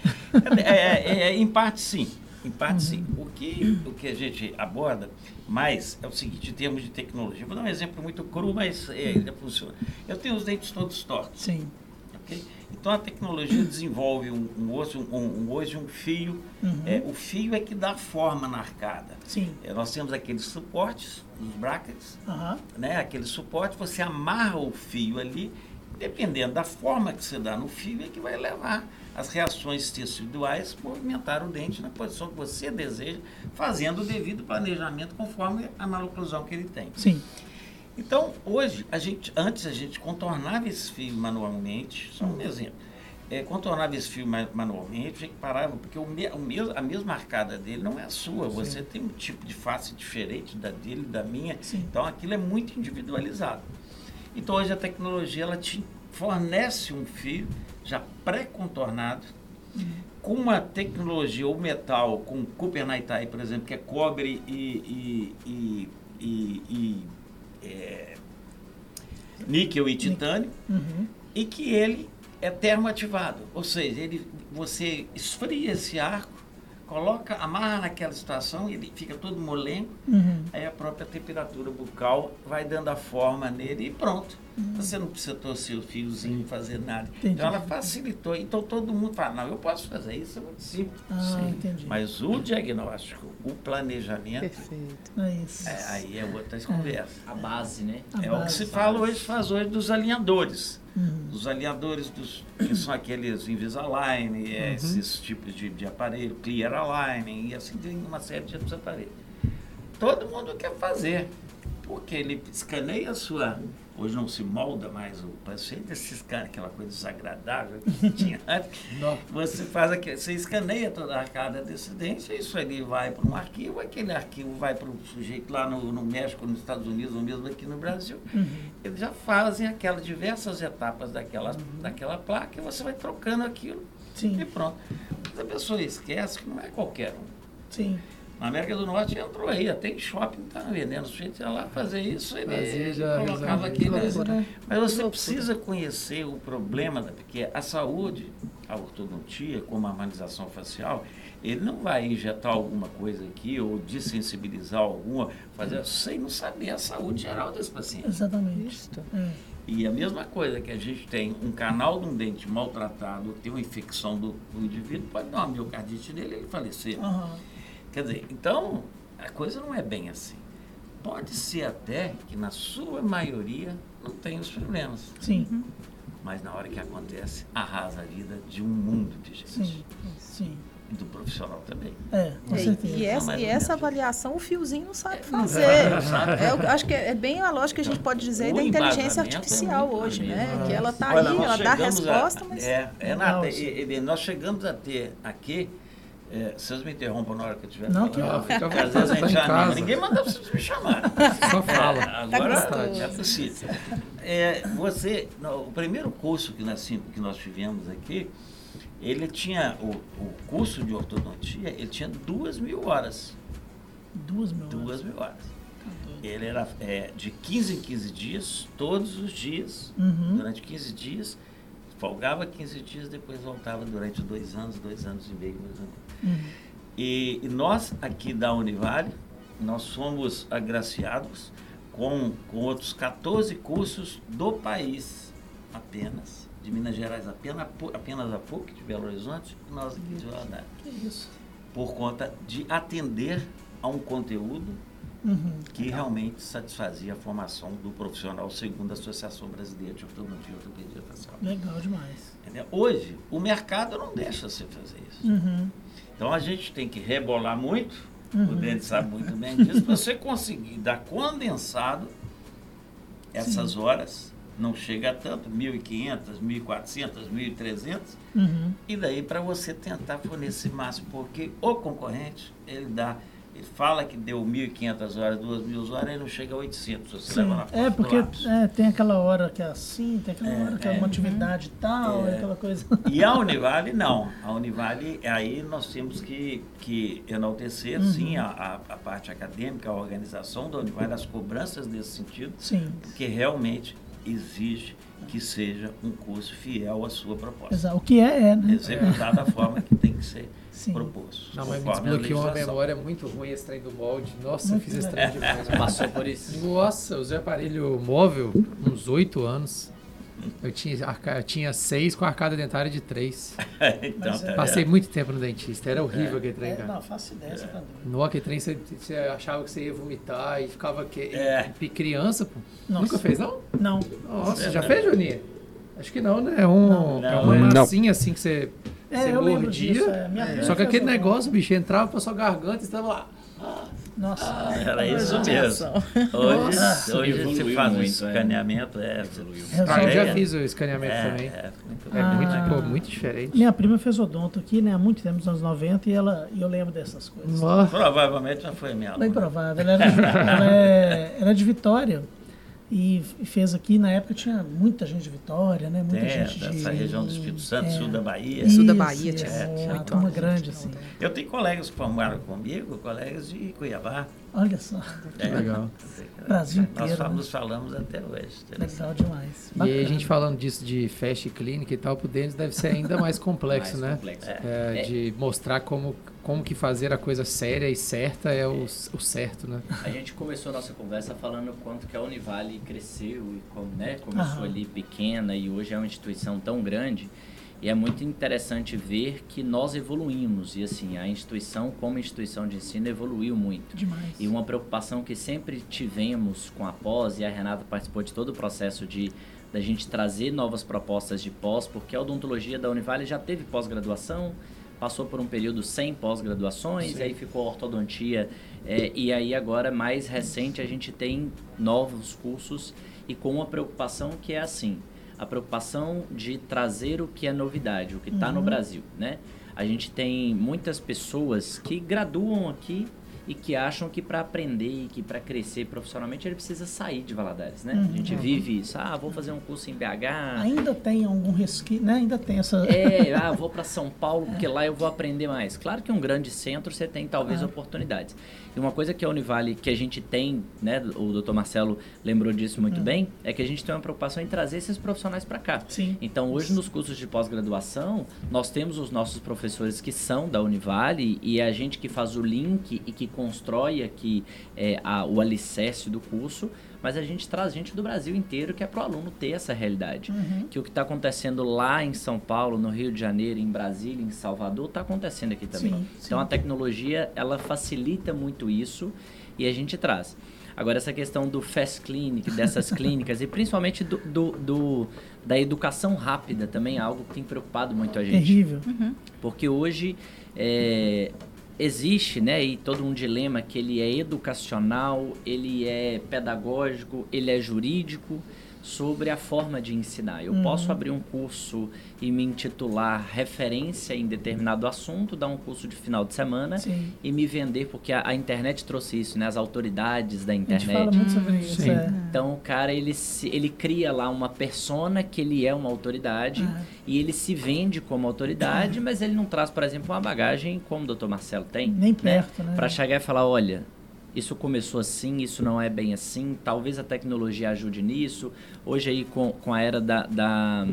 é, é, é, em parte sim. Em parte sim. O que, o que a gente aborda mais é o seguinte, em termos de tecnologia. Vou dar um exemplo muito cru, mas é, ainda funciona. Eu tenho os dentes todos tortos. Sim. ok? Então a tecnologia desenvolve um, um osso, um, um, hoje um fio. É, o fio é que dá forma na arcada. Sim. É, nós temos aqueles suportes, os brackets, Aham. né? Aquele suporte, você amarra o fio ali, dependendo da forma que você dá no fio, é que vai levar as reações teciduais movimentar o dente na posição que você deseja, fazendo o devido planejamento conforme a maloclusão que ele tem. Sim. Então, hoje, a gente, antes a gente contornava esse fio manualmente, só um exemplo. É, contornava esse fio ma- manualmente, a gente parava, porque o me, o mes- a mesma arcada dele não é a sua. Você tem um tipo de face diferente da dele, da minha. Sim. Então, aquilo é muito individualizado. Então, hoje a tecnologia ela te fornece um fio já pré-contornado, com uma tecnologia ou metal, com Cooper Nightai, por exemplo, que é cobre e, e, e, e- é, níquel e titânio, Uhum. e que ele é termoativado, ou seja, ele, você esfria esse arco, coloca, amarra naquela situação, ele fica todo molengo, Uhum. aí a própria temperatura bucal vai dando a forma nele e pronto. Você não precisa torcer o fiozinho, fazer nada. Entendi. Então ela facilitou. Então todo mundo fala, não, eu posso fazer isso, é muito simples. Ah, entendi. Mas o diagnóstico, o planejamento, Perfeito. É isso. é, aí é outra conversa. A base, né? A É o que base. se fala hoje, faz hoje dos alinhadores. Uhum. Os alinhadores dos, que são aqueles Invisalign, Uhum. esses tipos de, de aparelho, Clear Align, e assim tem uma série de outros aparelhos. Todo mundo quer fazer, porque ele escaneia a sua. Hoje não se molda mais o paciente, esse escane, aquela coisa desagradável que tinha. Você faz aqui, você escaneia toda a desse dente, isso ali vai para um arquivo, aquele arquivo vai para o sujeito lá no, no México, nos Estados Unidos, ou mesmo aqui no Brasil. Eles já fazem aquelas diversas etapas daquela, daquela placa e você vai trocando aquilo Sim. e pronto. Mas a pessoa esquece que não é qualquer um. Sim. Na América do Norte entrou aí, até em shopping está vendendo. O sujeito ia lá fazer isso, ele Fazia, já colocava. Que loucura. Mas você precisa conhecer o problema, da- porque a saúde, a ortodontia, como a harmonização facial, ele não vai injetar alguma coisa aqui ou desensibilizar alguma, fazer sem não saber a saúde geral desse paciente. Exatamente. É. E a mesma coisa que a gente tem um canal de um dente maltratado, tem uma infecção do, do indivíduo, pode dar uma miocardite nele e ele falecer. Aham. Quer dizer, então a coisa não é bem assim. Pode ser até que na sua maioria não tenha os problemas, Sim. mas na hora que acontece, arrasa a vida de um mundo de gente. Sim. Sim. E do profissional também. É, com E, certeza. e essa, e ou essa menos. avaliação o fiozinho não sabe não fazer. sabe. É, eu acho que é, é bem a lógica que a gente pode dizer O da inteligência é artificial muito hoje, mesmo. né? Que ela está aí, ela dá resposta, a, mas. É, Renata, nós chegamos a ter aqui. É, vocês me interrompam na hora que eu estiver Não, que não. Fica à às vezes vontade, a gente tá em já casa. Ninguém manda vocês me chamar. Só fala. É, agora gostoso. é possível. É, você, no- o primeiro curso que nós, que nós tivemos aqui, ele tinha, o, o curso de ortodontia, ele tinha duas mil horas. Duas mil. Duas horas. mil horas. Tá. Ele era é, de 15 em 15 dias, todos os dias, Uhum. durante 15 dias, folgava 15 dias, depois voltava durante dois anos, dois anos e meio, mais ou menos. Uhum. E, e nós aqui da Univale, nós somos agraciados com, com outros 14 cursos do país apenas, de Minas Gerais apenas, apenas a PUC de Belo Horizonte e nós aqui de Valadares, Que isso. por conta de atender a um conteúdo Uhum. que realmente satisfazia a formação do profissional segundo a Associação Brasileira de Ortodontia e Ortopedia Facial. Legal demais. Entendeu? Hoje, o mercado não deixa você fazer isso. Uhum. Então a gente tem que rebolar muito, o Uhum. Dente sabe muito bem disso, para você conseguir dar condensado essas horas, não chega a tanto, 1.500, 1.400, 1.300, Uhum. e daí para você tentar fornecer máximo, porque o concorrente, ele dá, ele fala que deu 1.500 horas, 2.000 horas, ele não chega a 800, você Sim. leva na É, porque é, tem aquela hora que é assim, tem aquela É, hora que é é. uma atividade tal, É. aquela coisa. E a Univale não. A Univale, aí nós temos que, que enaltecer, Uhum. sim, a, a, a parte acadêmica, a organização da Univale, as cobranças nesse sentido, Sim. porque realmente exige que seja um curso fiel à sua proposta. Exato. O que é, é, né? Executado da forma que tem que ser Sim. proposto. Não, mas me desbloqueou uma memória muito ruim esse trem do molde. Nossa, eu fiz esse trem demais. Passou por isso. Nossa, eu usei aparelho móvel uns oito anos. Eu tinha, arca- eu tinha seis com arcada dentária de três. então, Mas tá é- Passei vendo? muito tempo no dentista, era horrível aquele trem, É, cara. não, faço ideia, você tá doido. No aquele trem você, você achava que você ia vomitar e ficava que, É. e criança, pô. Nossa. Nunca fez, não? Não. Nossa, já fez, Juninho? Acho que não, né? É, um, Não. é uma Não. massinha assim que você, É, você mordia. disso. É, Só que aquele negócio, bicho, entrava pra sua garganta e estava lá. Nossa. Era isso mesmo. Hoje, Nossa, hoje faz o muito, é. escaneamento, é. Ah, eu já fiz o escaneamento é, também. é, muito É bem. muito, Ah. pô, muito diferente. Minha prima fez odonto aqui, né, há muito tempo, nos anos 90, e, ela, eu lembro dessas coisas. Nossa. Provavelmente já foi minha Bem aluna. provável. Ela, era, ela é, ela é de Vitória. E fez aqui, na época tinha muita gente de Vitória, né? Muita É, gente de. dessa região do Espírito Santo, é, sul da Bahia. Sul da Bahia isso, tinha é, uma muito turma gente, grande, assim. Eu tenho colegas que formaram comigo, colegas de Cuiabá. Olha só, É, Legal. Brasil Nós inteiro. fa- né? nos falamos até hoje. Legal demais. E aí a gente falando disso de fast clínica e tal, pro Denis deve ser ainda mais complexo, Mais né? complexo. É, É. De mostrar como, como que fazer a coisa séria e certa é o, o certo, né? A gente começou a nossa conversa falando o quanto que a Univale cresceu e como, né, começou Aham. ali pequena e hoje é uma instituição tão grande. E é muito interessante ver que nós evoluímos e assim, a instituição como instituição de ensino evoluiu muito. Demais. E uma preocupação que sempre tivemos com a pós, e a Renata participou de todo o processo de da gente trazer novas propostas de pós, porque a odontologia da Univale já teve pós-graduação, passou por um período sem pós-graduações, aí ficou ortodontia, é, e aí agora, mais recente, a gente tem novos cursos e com uma preocupação que é assim, a preocupação de trazer o que é novidade, o que está no Uhum. Brasil, né? A gente tem muitas pessoas que graduam aqui e que acham que para aprender e que para crescer profissionalmente ele precisa sair de Valadares, né? Uhum. A gente vive isso. Ah, vou fazer um curso em BH. Ainda tem algum resquício, né? Ainda tem essa. É, ah, vou para São Paulo porque lá eu vou aprender mais. Claro que um grande centro você tem talvez Ah. oportunidades. E uma coisa que a Univale, que a gente tem, né, o Dr. Marcelo lembrou disso muito bem, é que a gente tem uma preocupação em trazer esses profissionais para cá. Sim. Então, hoje nos cursos de pós-graduação, nós temos os nossos professores que são da Univale e é a gente que faz o link e que constrói aqui é, a- o alicerce do curso, mas a gente traz gente do Brasil inteiro que é para o aluno ter essa realidade. Uhum. Que o que está acontecendo lá em São Paulo, no Rio de Janeiro, em Brasília, em Salvador, está acontecendo aqui também. Sim, Então, sim. a tecnologia, ela facilita muito isso e a gente traz. Agora, essa questão do fast clinic, dessas clínicas, e principalmente do, do- do- da educação rápida também é algo que tem preocupado muito a gente. Terrível. Porque hoje é, existe, né, e todo um dilema que ele é educacional, ele é pedagógico, ele é jurídico sobre a forma de ensinar. Eu Uhum. posso abrir um curso e me intitular referência em determinado assunto, dar um curso de final de semana Sim. e me vender, porque a, a internet trouxe isso, né, as autoridades da A gente internet. fala muito sobre isso. Sim. É. Então o cara ele, se, ele cria lá uma persona que ele é uma autoridade Ah. e ele se vende como autoridade, mas ele não traz, por exemplo, uma bagagem como o Dr. Marcelo tem. Nem perto, né? Para chegar e falar, olha, isso começou assim, isso não é bem assim, talvez a tecnologia ajude nisso. Hoje aí com, com a era da, da-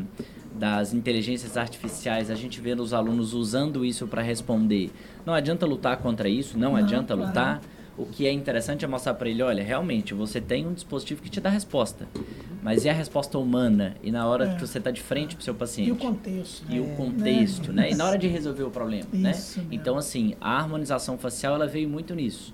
das inteligências artificiais, a gente vê os alunos usando isso para responder. Não adianta lutar contra isso, não, Não, adianta claro. lutar. O que é interessante é mostrar para ele, olha, realmente, você tem um dispositivo que te dá resposta. Mas e a resposta humana? E na hora É. que você está de frente para o seu paciente? E o contexto. e o É. contexto, né? E na hora de resolver o problema, né? Isso mesmo. Então, assim, a harmonização facial, ela veio muito nisso.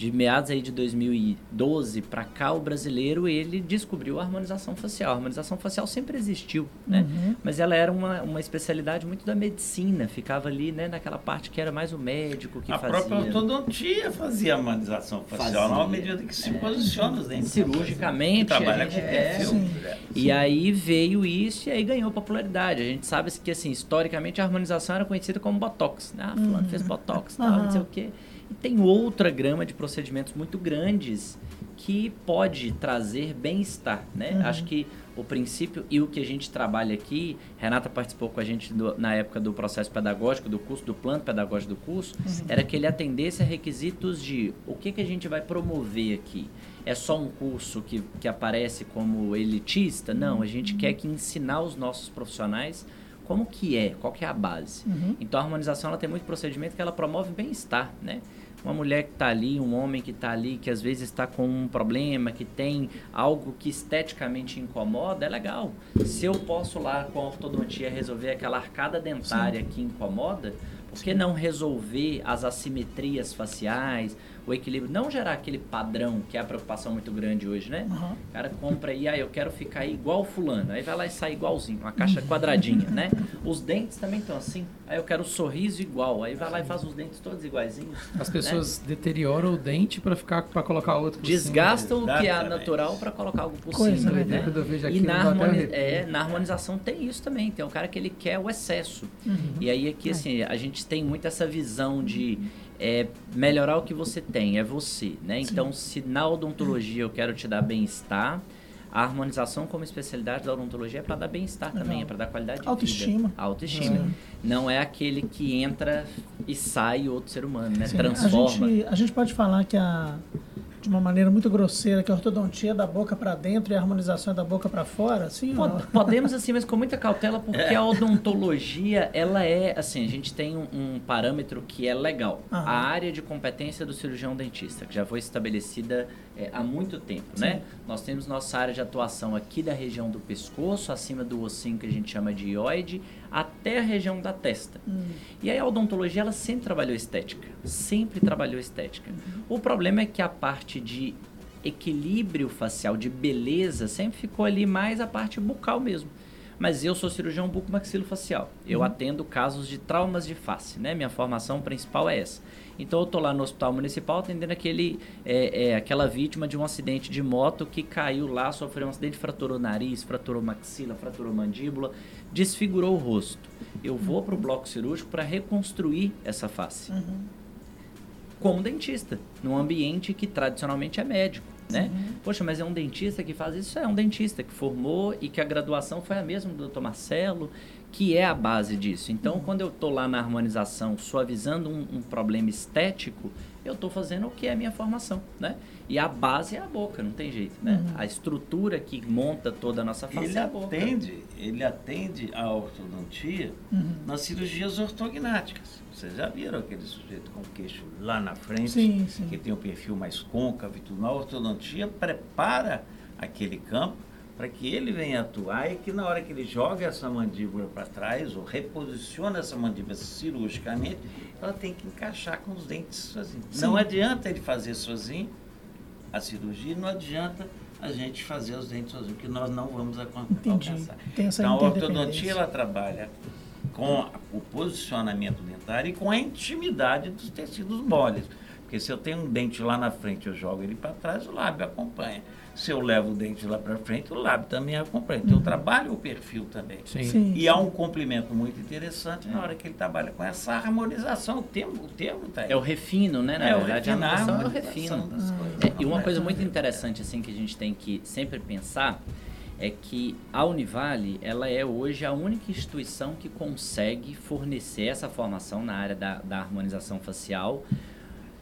De meados aí de 2012 para cá, o brasileiro, ele descobriu a harmonização facial. A harmonização facial sempre existiu, né? Uhum. Mas ela era uma, uma especialidade muito da medicina, ficava ali, né, naquela parte que era mais o médico que a fazia. própria ortodontia fazia harmonização facial, Fazia. na medida que se posiciona os dentes. Cirurgicamente, trabalha a com gente- perfil. Sim. E aí veio isso e aí ganhou popularidade. A gente sabe que, assim, historicamente a harmonização era conhecida como Botox. né? Ah, fulano fez Botox, tal, Aham. não sei o quê. E tem outra grama de procedimentos muito grandes que pode trazer bem-estar, né? Uhum. Acho que o princípio e o que a gente trabalha aqui, Renata participou com a gente do- na época do processo pedagógico do curso, do plano pedagógico do curso, era que ele atendesse a requisitos de o que, que a gente vai promover aqui. É só um curso que, que aparece como elitista? Não, a gente quer que ensinar os nossos profissionais como que é, qual que é a base. Uhum. Então a harmonização ela tem muito procedimento que ela promove bem-estar, né? Uma mulher que está ali, um homem que está ali, que às vezes está com um problema, que tem algo que esteticamente incomoda, é legal. Se eu posso lá com a ortodontia resolver aquela arcada dentária que incomoda, por que não resolver as assimetrias faciais, o equilíbrio, não gerar aquele padrão que é a preocupação muito grande hoje, né? Uhum. O cara compra aí, ah, eu quero ficar igual fulano. Aí vai lá e sai igualzinho, uma caixa quadradinha, né? Os dentes também estão assim. Aí eu quero o sorriso igual. Aí vai lá e faz os dentes todos iguaizinhos. As pessoas deterioram o dente pra ficar para colocar outro por cima. Desgastam o que é natural para colocar algo por Coisa, cima, né? né? Quando eu vejo E aquilo, na, harmoni- é, na harmonização tem isso também. Tem um cara que ele quer o excesso. E aí aqui, assim, a gente tem muito essa visão de é, melhorar o que você tem, é você, né? Então, se na odontologia eu quero te dar bem-estar, a harmonização como especialidade da odontologia é para dar bem-estar também, é para dar qualidade de Autoestima. vida. Autoestima. Sim. Não é aquele que entra e sai outro ser humano, né? Sim, Transforma. A gente, a gente pode falar que a, de uma maneira muito grosseira que a ortodontia é da boca para dentro e a harmonização é da boca para fora, assim? ou não? Pod- Podemos assim, mas com muita cautela, porque a odontologia, ela é, assim, a gente tem um, um parâmetro que é legal. Aham. A área de competência do cirurgião dentista, que já foi estabelecida é, há muito tempo, né? Nós temos nossa área de atuação aqui da região do pescoço, acima do ossinho que a gente chama de ióide, até a região da testa. E aí a odontologia, ela sempre trabalhou estética. Sempre trabalhou estética. O problema é que a parte de equilíbrio facial, de beleza, sempre ficou ali mais a parte bucal mesmo. Mas eu sou cirurgião bucomaxilofacial. Eu atendo casos de traumas de face, né? Minha formação principal é essa. Então eu tô lá no hospital municipal atendendo aquele, é, é, aquela vítima de um acidente de moto que caiu lá, sofreu um acidente, fraturou o nariz, fraturou maxila, fraturou mandíbula, desfigurou o rosto. Eu vou para o bloco cirúrgico para reconstruir essa face como dentista, num ambiente que tradicionalmente é médico, né? Poxa, mas é um dentista que faz isso? É um dentista que formou e que a graduação foi a mesma do Dr. Marcelo, que é a base disso. Então, quando eu estou lá na harmonização, suavizando um, um problema estético, eu estou fazendo o que é a minha formação, né? E a base é a boca, não tem jeito, né? A estrutura que monta toda a nossa face Ele é a boca. atende, ele atende a ortodontia Uhum. nas cirurgias ortognáticas. Vocês já viram aquele sujeito com o queixo lá na frente, Sim, sim. que tem o perfil mais côncavo e tudo. A ortodontia prepara aquele campo para que ele venha atuar e que na hora que ele joga essa mandíbula para trás ou reposiciona essa mandíbula cirurgicamente, ela tem que encaixar com os dentes sozinho. Não adianta ele fazer sozinho a cirurgia, não adianta a gente fazer os dentes sozinho, que nós não vamos alcançar. Então, a ortodontia ela trabalha com o posicionamento dentário e com a intimidade dos tecidos moles. Porque se eu tenho um dente lá na frente, eu jogo ele para trás, o lábio acompanha. Se eu levo o dente lá para frente, o lábio também acompanha. Então, eu trabalho o perfil também. Sim. Sim. E há um complemento muito interessante na hora que ele trabalha com essa harmonização. O termo, o termo tá aí. É o refino, né? Na É, o verdade, a refinar, harmonização é o refino. das coisas. É, e uma coisa muito interessante assim que a gente tem que sempre pensar é que a Univale ela é hoje a única instituição que consegue fornecer essa formação na área da, da harmonização facial,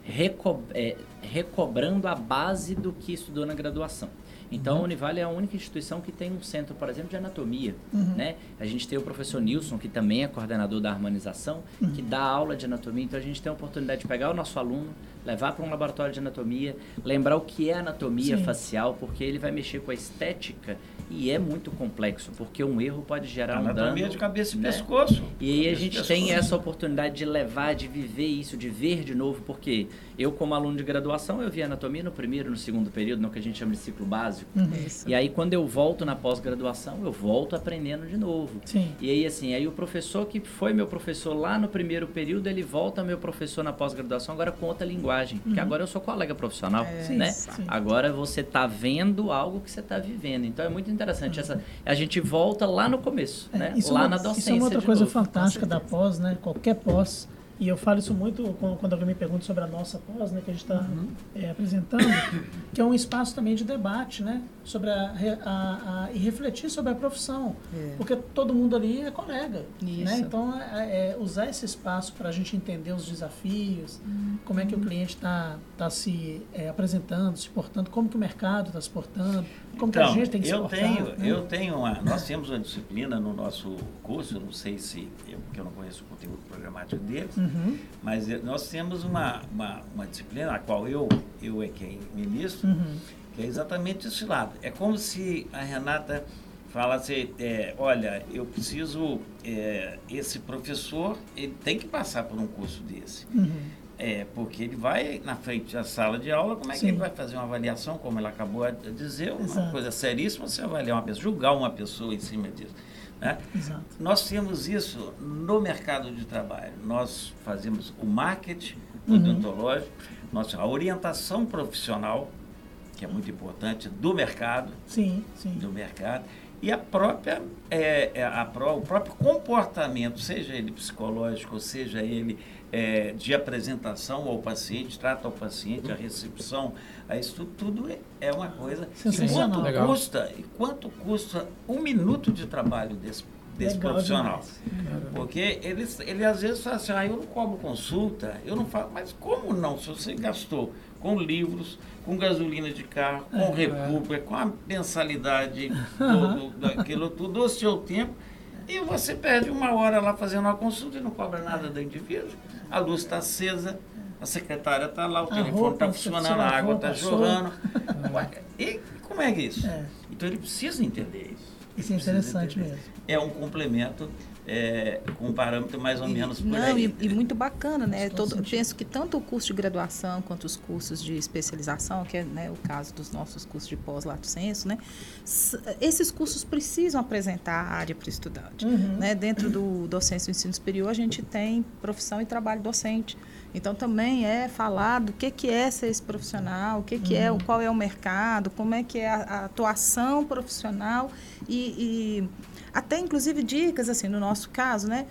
reco- é, recobrando a base do que estudou na graduação. Então, a Univale é a única instituição que tem um centro, por exemplo, de anatomia. Né? A gente tem o professor Nilson, que também é coordenador da harmonização, que dá aula de anatomia. Então, a gente tem a oportunidade de pegar o nosso aluno, levar para um laboratório de anatomia, lembrar o que é anatomia Sim. facial, porque ele vai mexer com a estética e é muito complexo, porque um erro pode gerar um dano. Anatomia de cabeça e né? pescoço. E aí a Cabeça e gente tem essa oportunidade de levar, de viver isso, de ver de novo, porque eu, como aluno de graduação, eu vi anatomia no primeiro no segundo período, no que a gente chama de ciclo básico. Isso. E aí, quando eu volto na pós-graduação, eu volto aprendendo de novo. Sim. E aí, assim, aí o professor que foi meu professor lá no primeiro período, ele volta meu professor na pós-graduação agora com outra linguagem. Porque agora eu sou colega profissional, É, né? sim. Agora você tá vendo algo que você tá vivendo. Então é muito interessante. Essa, a gente volta lá no começo, É, né? isso, lá é uma, na docência isso é uma outra coisa novo. fantástica da pós, né? Qualquer pós E eu falo isso muito quando, alguém me pergunta sobre a nossa pós, né, que a gente está Uhum. é, apresentando, que é um espaço também de debate, né, sobre a, a- a- e refletir sobre a profissão, É. porque todo mundo ali é colega, Isso. né? Então é, é usar esse espaço para a gente entender os desafios, como é que o cliente está tá se é, apresentando, se portando, como que o mercado está se portando, como que a Então, gente tem que se eu portar. tenho, né? eu tenho uma, nós temos uma disciplina no nosso curso, não sei se, eu, porque eu não conheço o conteúdo programático deles, Uhum, mas eh, nós temos uma, uma, uma disciplina a qual eu, eu é quem ministro, uhum. que é exatamente esse lado. É como se a Renata falasse, é, olha, eu preciso, é, esse professor, ele tem que passar por um curso desse. Uhum. É, porque ele vai na frente da sala de aula, como é que Sim. ele vai fazer uma avaliação, como ela acabou de dizer, uma Exato. coisa seríssima, você avaliar uma pessoa, julgar uma pessoa em cima disso. Né? Exato. Nós temos isso no mercado de trabalho. Nós fazemos o marketing Uhum. odontológico, nós, a orientação profissional, que é muito importante, do mercado, Sim, sim. do mercado, e a própria, é, é, a o próprio comportamento, seja ele psicológico, seja ele é, de apresentação ao paciente, trata ao paciente, a recepção, a isso tudo, é- é uma coisa. E Sensacional. quanto Legal. custa, e quanto custa um minuto de trabalho desse, desse Legal profissional? demais. Porque ele, ele às vezes fala assim, ah, eu não cobro consulta, eu não faço, mas como não? Se você gastou com livros, com gasolina de carro, com É. república, com a mensalidade do, do, daquilo tudo, o seu tempo, e você perde uma hora lá fazendo uma consulta e não cobra nada do indivíduo. A luz está acesa, a secretária está lá, o A telefone está funcionando, a água está jorrando. E como é que é isso? É. Então ele precisa entender isso. Isso é interessante mesmo. É um complemento é, com um parâmetro mais ou menos por Não, aí. e, e muito bacana, né? Todo penso que tanto o curso de graduação quanto os cursos de especialização, que é né, o caso dos nossos cursos de pós-lato senso, né? Esses cursos precisam apresentar a área para o estudante. Uhum. Né? Dentro do docência e ensino superior, a gente tem profissão e trabalho docente. Então, também é falar do que, que é ser esse profissional, o que, que é, o- qual é o mercado, como é que é a, a atuação profissional e, e até, inclusive, dicas, assim, no nosso caso, né?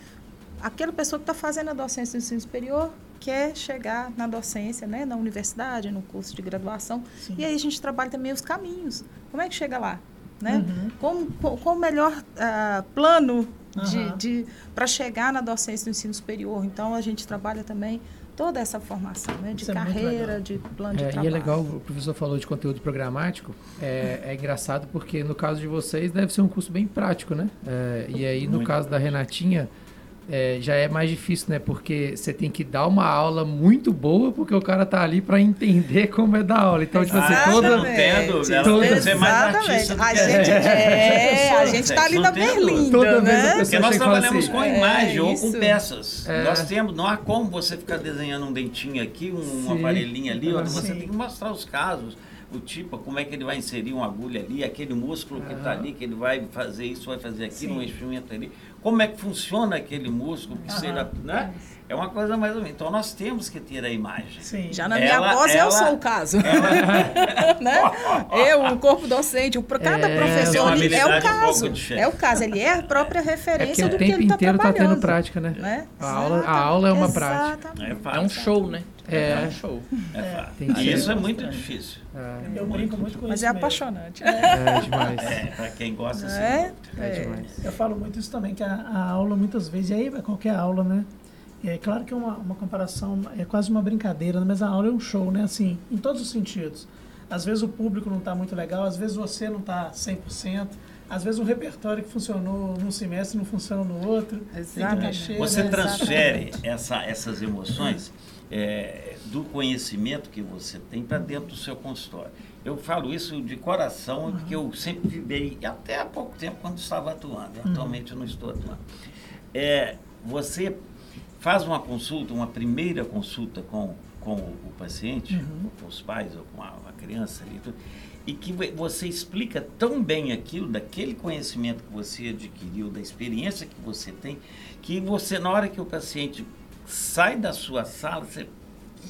Aquela pessoa que está fazendo a docência no ensino superior quer chegar na docência, né? Na universidade, no curso de graduação. Sim. E aí a gente trabalha também os caminhos. Como é que chega lá? Né? Uhum. Como, co- qual o melhor ah, plano de, Aham. de, para chegar na docência do ensino superior? Então, a gente trabalha também toda essa formação, né? De Isso é carreira, legal. de plano de É, e trabalho. é legal, o professor falou de conteúdo programático. É, é engraçado porque no caso de vocês deve ser um curso bem prático, né? É, e aí no Muito caso da Renatinha é, já é mais difícil, né? Porque você tem que dar uma aula muito boa porque o cara tá ali para entender como é dar aula. Então, tipo assim, Ah, toda. não tem dúvida, ela toda- ser mais artista A gente, é, a gente tá ali na berlinda, Toda né? Porque nós trabalhamos assim, com é, imagem ou com peças. É. Nós temos, não há como você ficar desenhando um dentinho aqui, um Sim. aparelhinho ali, outro. você Sim. tem que mostrar os casos, o tipo, como é que ele vai inserir uma agulha ali, aquele músculo que está ali, que ele vai fazer isso, vai fazer aquilo, Sim. um instrumento ali. Como é que funciona aquele músculo, que será, né? É uma coisa mais ou menos. Então nós temos que ter a imagem. Sim. Já na minha Ela- pós eu ela- sou o caso. né? Eu, o corpo docente, o, cada É, professor ali é o um caso. diferente. É o caso, ele é a própria É referência o do que tempo ele está inteiro tá trabalhando. tendo prática, né? né? A aula- a aula é uma prática. É É um show, né? É. um show. É fácil. E ser. isso é muito difícil. É, Eu brinco muito com Mas isso. é mesmo. apaixonante. é demais. É, para quem gosta, assim, É? É É. demais. Eu falo muito isso também, que a, a aula muitas vezes, e aí vai qualquer aula, né? É claro que é uma, uma comparação, é quase uma brincadeira, né? mas a aula é um show, né? Assim, em todos os sentidos. Às vezes o público não está muito legal, às vezes você não está 100%, às vezes um repertório que funcionou num semestre não funciona no outro. Exatamente. mexer, Você né? transfere essa, essas emoções é, do conhecimento que você tem para dentro do seu consultório. Eu falo isso de coração, porque eu sempre vibrei, até há pouco tempo, quando estava atuando. Atualmente eu não estou atuando. É, você faz uma consulta, uma primeira consulta com, com o paciente, Uhum. com os pais ou com a, a criança ali, tudo, e que vo- você explica tão bem aquilo, daquele conhecimento que você adquiriu, da experiência que você tem, que você, na hora que o paciente sai da sua sala, você.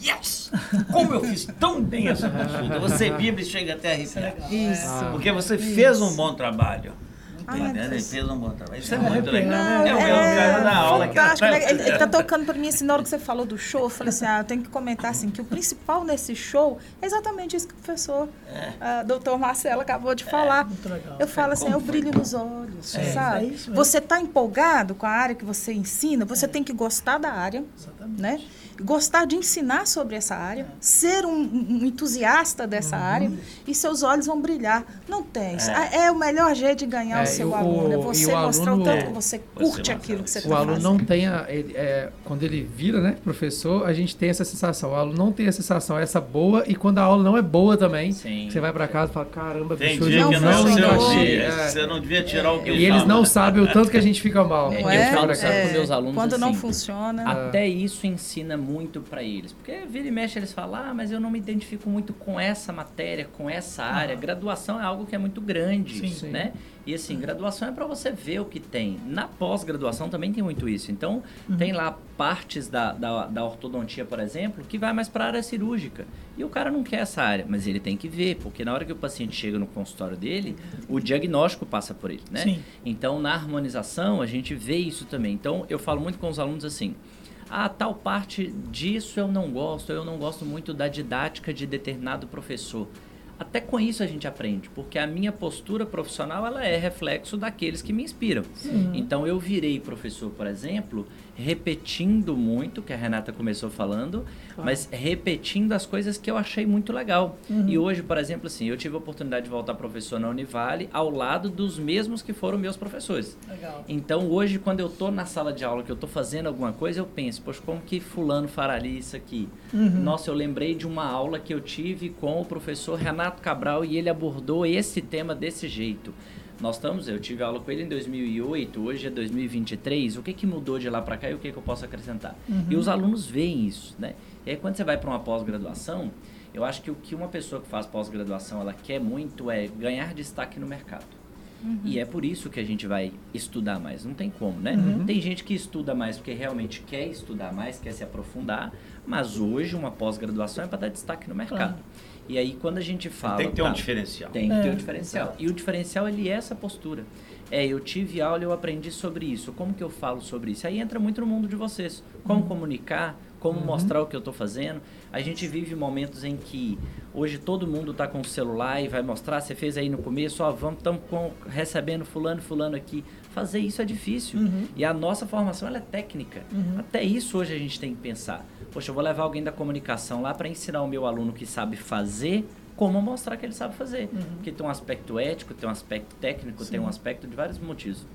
Yes! Como eu fiz tão bem essa consulta! Você vibra e chega até a arrepiar. Isso. Porque você fez um bom trabalho. Entendendo? Ele trabalho. Isso é, É, muito é, legal. não, É o mesmo cara da aula. que tá-? Ele, ele tá tocando para mim assim, na hora que você falou do show, eu falei assim, ah, eu tenho que comentar assim, que o principal nesse show é exatamente isso que o professor, ah, doutor Marcelo, acabou de falar. Muito legal. Eu falo assim, é o brilho nos olhos, É, sabe? é você está empolgado com a área que você ensina, você tem que gostar da área, Exatamente. Né? Gostar de ensinar sobre essa área, ser um, um entusiasta dessa Uhum. área e seus olhos vão brilhar. Não tem. É, é o melhor jeito de ganhar É, o seu o- aluno. É o você mostrar aluno- o tanto que você curte Você, aquilo que você O está aluno fazendo. não tem a, ele, é, quando ele vira, né, professor, a gente tem essa sensação. O aluno não tem a sensação essa boa e quando a aula não é boa também, Sim. você vai pra casa e fala, caramba, Tem bicho, dia eu que não é o funcionou. seu dia. É. Você não devia tirar o que E eles não sabem o tanto que a gente fica mal. É, Não eu é? falo sempre com meus alunos Quando não assim, funciona. Ah. Até isso ensina muito para eles. Porque vira e mexe eles falam, ah, mas eu não me identifico muito com essa matéria, com essa área. Graduação é algo que é muito grande, Sim. Sim. né? E assim, graduação é para você ver o que tem. Na pós-graduação também tem muito isso. Então, tem lá partes da, da, da ortodontia, por exemplo, que vai mais para a área cirúrgica. E o cara não quer essa área, mas ele tem que ver, porque na hora que o paciente chega no consultório dele, o diagnóstico passa por ele, né? Sim. Então, na harmonização, a gente vê isso também. Então, eu falo muito com os alunos assim: ah, tal parte disso eu não gosto, eu não gosto muito da didática de determinado professor. Até com isso a gente aprende, porque a minha postura profissional ela é reflexo daqueles que me inspiram. Então eu virei professor, por exemplo, repetindo muito, que a Renata começou falando, mas repetindo as coisas que eu achei muito legal. E hoje, por exemplo, assim, eu tive a oportunidade de voltar professor na Univale ao lado dos mesmos que foram meus professores. Legal. Então hoje, quando eu tô na sala de aula, que eu tô fazendo alguma coisa, eu penso, poxa, como que fulano fararia isso aqui? Nossa, eu lembrei de uma aula que eu tive com o professor Renato Cabral e ele abordou esse tema desse jeito. Nós estamos, eu tive aula com ele em 2008, hoje é 2023, o que que mudou de lá para cá e o que que eu posso acrescentar? E os alunos veem isso, né? E aí quando você vai para uma pós-graduação, eu acho que o que uma pessoa que faz pós-graduação, ela quer muito é ganhar destaque no mercado. E é por isso que a gente vai estudar mais. Não tem como, né? Tem gente que estuda mais porque realmente quer estudar mais, quer se aprofundar, mas hoje uma pós-graduação é para dar destaque no mercado. Claro. E aí quando a gente fala. Tem que ter um tá, diferencial. Tem que ter É, um diferencial. E o diferencial ele é essa postura. É, eu tive aula, eu aprendi sobre isso. Como que eu falo sobre isso? Aí entra muito no mundo de vocês. Como comunicar, como mostrar o que eu estou fazendo. A gente vive momentos em que hoje todo mundo está com o celular e vai mostrar. Você fez aí no começo, ó, vamos estamos recebendo fulano, fulano aqui. Fazer isso é difícil. E a nossa formação é técnica. Até isso hoje a gente tem que pensar. Poxa, eu vou levar alguém da comunicação lá para ensinar o meu aluno que sabe fazer como mostrar que ele sabe fazer. Porque tem um aspecto ético, tem um aspecto técnico, tem um aspecto de vários motivos.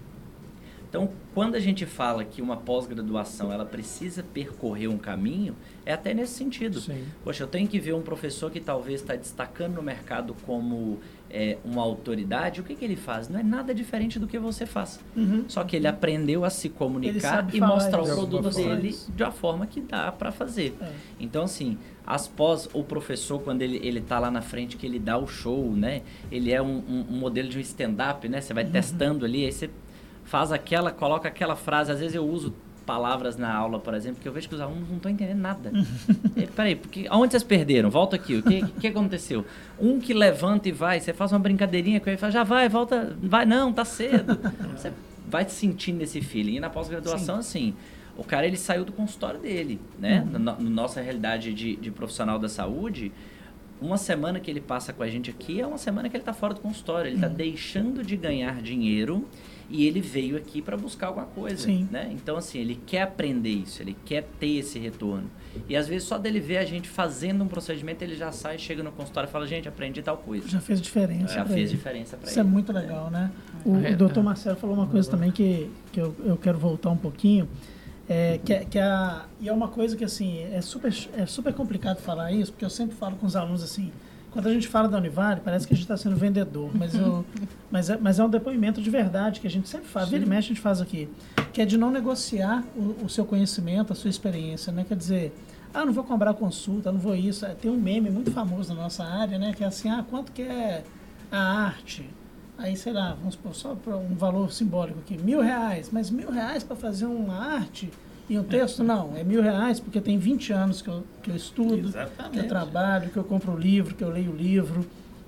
Então, quando a gente fala que uma pós-graduação ela precisa percorrer um caminho, é até nesse sentido. Sim. Poxa, eu tenho que ver um professor que talvez está destacando no mercado como é, uma autoridade, o que, que ele faz? Não é nada diferente do que você faz. Só que ele aprendeu a se comunicar e mostrar o produto dele de uma forma que dá para fazer. É. Então, assim, as pós, o professor, quando ele, ele tá lá na frente, que ele dá o show, né? Ele é um, um- um modelo de um stand-up, né? Você vai testando ali, aí você faz aquela, coloca aquela frase. Às vezes eu uso palavras na aula, por exemplo, que eu vejo que os alunos não estão entendendo nada. e, peraí, porque, aonde vocês perderam? Volta aqui, o que, que aconteceu? Um que levanta e vai, você faz uma brincadeirinha com ele, fala, já vai, volta, vai, não, tá cedo. Você vai sentindo esse feeling. E na pós-graduação, assim, o cara ele saiu do consultório dele, né? Na, na nossa realidade de, de profissional da saúde, uma semana que ele passa com a gente aqui é uma semana que ele está fora do consultório. Ele está deixando de ganhar dinheiro e ele veio aqui para buscar alguma coisa, Sim. né? Então, assim, ele quer aprender isso, ele quer ter esse retorno. E às vezes só dele ver a gente fazendo um procedimento, ele já sai, chega no consultório e fala, gente, aprendi tal coisa. Já fez diferença. Já pra fez ele. diferença para Isso ele. é muito legal, né? O, É, o doutor é. Marcelo falou uma coisa também que, que eu, eu quero voltar um pouquinho. É, que, é- que é a, e é uma coisa que assim é super, é super complicado falar isso, porque eu sempre falo com os alunos assim, quando a gente fala da Univale, parece que a gente está sendo vendedor, mas, eu, mas, é, mas é um depoimento de verdade que a gente sempre faz, vira e mexe a gente faz aqui, que é de não negociar o, o seu conhecimento, a sua experiência, né? Quer dizer, ah, não vou cobrar consulta, não vou isso. É, Tem um meme muito famoso na nossa área, né? Que é assim, ah, quanto que é a arte? Aí, sei lá, vamos supor, só para um valor simbólico aqui, mil reais. Mas mil reais para fazer uma arte e um texto? Não, é mil reais porque tem 20 anos que eu, que eu estudo, que eu Exatamente. trabalho, que eu compro o livro, que eu leio o livro.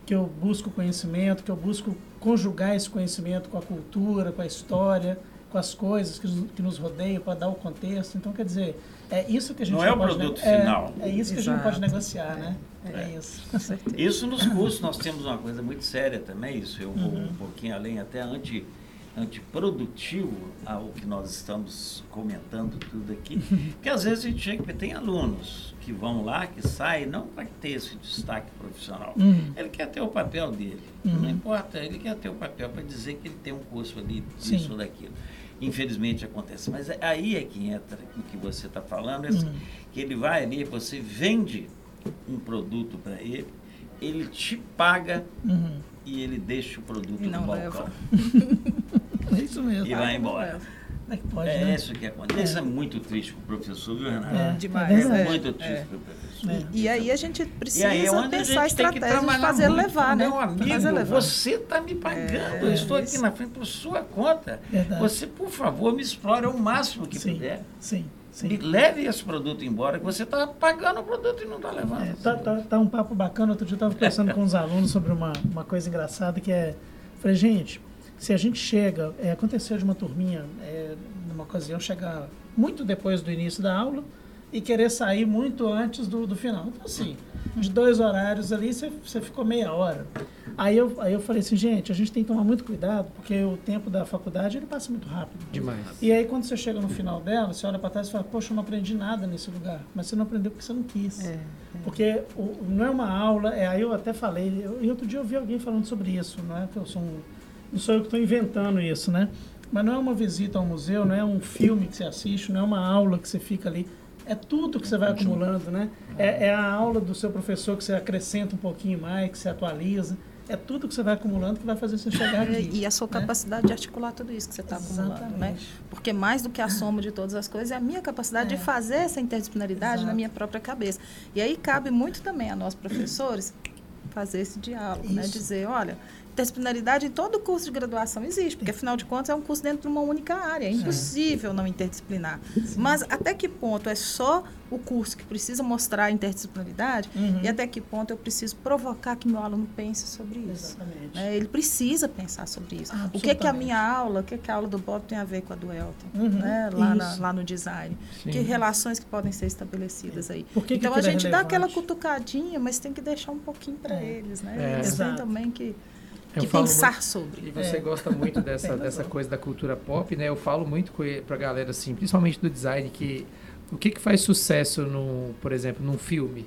que eu busco conhecimento, que eu busco conjugar esse conhecimento com a cultura, com a história, com as coisas que, nos- que nos rodeiam para dar o contexto. Então, quer dizer, é isso que a gente Não é o pode produto é- final. É, isso que a gente Exato. pode negociar, né? É, isso. Isso nos cursos nós temos uma coisa muito séria também, isso eu vou Uhum. um pouquinho além, até anti, antiprodutivo ao que nós estamos comentando tudo aqui, porque às vezes a gente chega, tem alunos que vão lá, que saem, não para ter esse destaque profissional. Uhum. Ele quer ter o papel dele, Uhum. não importa, ele quer ter o papel para dizer que ele tem um curso ali, Sim. disso ou daquilo. Infelizmente acontece, mas é- aí é que entra o que você está falando, esse- Uhum. que ele vai ali, você vende um produto para ele, ele te paga Uhum. e ele deixa o produto E no não balcão. É isso mesmo. E vai embora. Como é que pode, É né? isso que acontece. Isso é muito triste para o professor, viu, Renato? É, Demais, é É, verdade. muito triste É. para o professor. É. E aí a gente E precisa aí é a pensar que estratégias de trabalhar fazer muito. levar, né? Meu amigo, fazer levar. você está me pagando. É, eu estou aqui na frente por sua conta. Verdade. Você, por favor, me explore o máximo que Sim, puder. sim, sim. Me leve esse produto embora, que você está pagando o produto e não está levando. É, tá, tá, tá um papo bacana. Outro dia eu estava conversando com os alunos sobre uma, uma coisa engraçada que é. Falei, gente, se a gente chega. É, aconteceu de uma turminha, é, numa ocasião, chegar muito depois do início da aula e querer sair muito antes do, do final. Então, assim, de dois horários ali, você, você ficou meia hora. Aí eu, aí eu falei assim, gente, a gente tem que tomar muito cuidado, porque o tempo da faculdade ele passa muito rápido. Demais. E aí, quando você chega no final dela, você olha para trás e fala, poxa, eu não aprendi nada nesse lugar. Mas você não aprendeu porque você não quis. É, Porque o- não é uma aula, é, aí eu até falei, eu, e outro dia eu vi alguém falando sobre isso, não é que eu sou um, não sou eu que estou inventando isso, né? Mas não é uma visita ao museu, não é um filme que você assiste, não é uma aula que você fica ali. É tudo que você vai acumulando, né? É, é a aula do seu professor que você acrescenta um pouquinho mais, que você atualiza. É tudo que você vai acumulando que vai fazer você chegar aqui. E a sua né? capacidade de articular tudo isso que você está acumulando, né? Porque mais do que a soma de todas as coisas é a minha capacidade É. de fazer essa interdisciplinaridade Exato. na minha própria cabeça. E aí cabe muito também a nós professores fazer esse diálogo, né? Isso. Dizer, olha, interdisciplinaridade em todo curso de graduação existe, porque afinal de contas é um curso dentro de uma única área, é impossível não interdisciplinar. Mas até que ponto é só o curso que precisa mostrar a interdisciplinaridade Uhum. e até que ponto eu preciso provocar que meu aluno pense sobre isso? Exatamente. né? Ele precisa pensar sobre isso. Ah, o que, que a minha aula, o que, que a aula do Bob tem a ver com a do Elton, Uhum, né? lá, na- lá no design? Sim. Que relações que podem ser estabelecidas aí? Que que então a aquilo é gente dá aquela cutucadinha, mas tem que deixar um pouquinho para É. eles, né? É. Eles têm também que, que pensar muito- sobre. E você É. gosta muito dessa, Tem dessa razão. coisa da cultura pop, né? Eu falo muito ele- pra galera, assim, principalmente do design, que o que, que faz sucesso, no, por exemplo, num filme?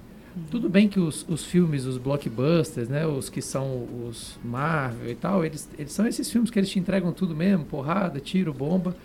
Tudo bem que os, os filmes, os blockbusters, né? Os que são os Marvel e tal, eles, eles são esses filmes que eles te entregam tudo mesmo, porrada, tiro, bomba.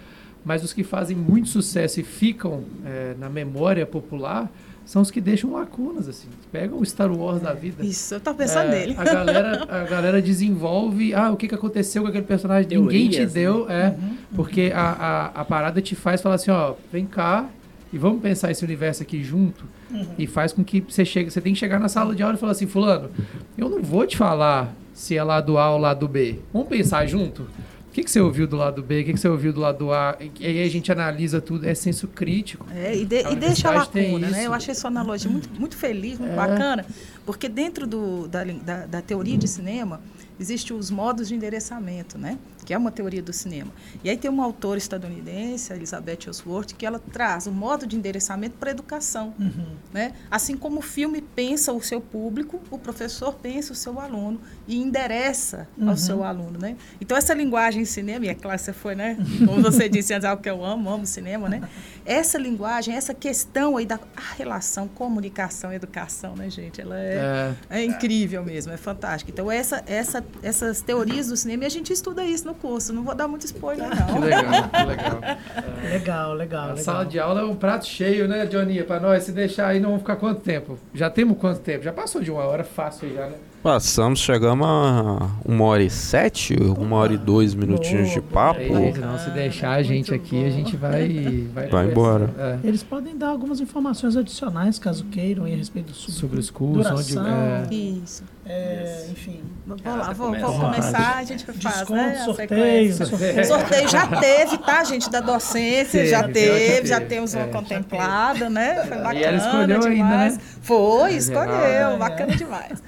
Mas os que fazem muito sucesso e ficam é, na memória popular são os que deixam lacunas, assim. Pegam o Star Wars da vida. Isso, eu estava pensando É, nele. A galera, a galera desenvolve, ah, o que, que aconteceu com aquele personagem? Ninguém te Teorias, deu, é, Uhum. porque a, a, a parada te faz falar assim, ó, vem cá e vamos pensar esse universo aqui junto Uhum. e faz com que você chegue, você tem que chegar na sala de aula e falar assim, fulano, eu não vou te falar se é lado A ou lado B. Vamos pensar junto? O que, que você ouviu do lado B? O que, que você ouviu do lado A? E aí a gente analisa tudo, é senso crítico. É, e, de- A e deixa a lacuna, né? Eu achei sua analogia muito, muito feliz, muito É. bacana, porque dentro do, da, da, da teoria de cinema existem os modos de endereçamento, né? Que é uma teoria do cinema. E aí tem uma autora estadunidense, Elizabeth Ellsworth, que ela traz o modo de endereçamento para a educação, Uhum. né? Assim como o filme pensa o seu público, o professor pensa o seu aluno e endereça Uhum. ao seu aluno, né? Então essa linguagem em cinema, e é claro você foi, né? Como você disse antes, algo que eu amo, amo cinema, né? Essa linguagem, essa questão aí da relação comunicação educação, né, gente? Ela é, É, é incrível mesmo, é fantástico. Então essa, essa, essas teorias do cinema, e a gente estuda isso no curso. Não vou dar muito spoiler, que não. legal, que legal. Legal, legal, A legal. sala de aula é um prato cheio, né, Johnny? Pra nós, se deixar aí, não vamos ficar quanto tempo? Já temos quanto tempo? Já passou de uma hora fácil aí já, né? Passamos, chegamos a uma hora e sete, uma hora e dois minutinhos de papo. É isso, não, se deixar a gente aqui, a gente vai... Vai, Vai embora. É, Eles podem dar algumas informações adicionais, caso queiram, em respeito do sobre os cursos, onde... duração, É, Isso. é, enfim, Vou lá, vou, começa. vou começar, a gente faz, desconto, né? a sorteio, sequência. sorteio. Sorteio já teve, tá, gente, da docência, Teve, já teve, já temos uma É, já contemplada, né? Foi bacana E ela escolheu ainda, demais. né? Foi, escolheu, é. bacana demais.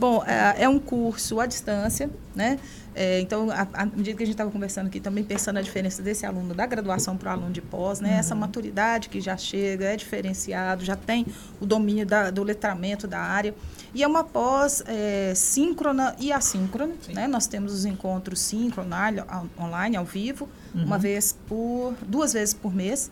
Bom, é, é um curso à distância, né? É, então, à medida que a gente estava conversando aqui, também pensando na diferença desse aluno da graduação para o aluno de pós, né? Uhum. Essa maturidade que já chega, é diferenciado, já tem o domínio da, do letramento da área. E é uma pós é, síncrona e assíncrona, né? Nós temos os encontros síncronos online, ao vivo, uhum. uma vez por, duas vezes por mês.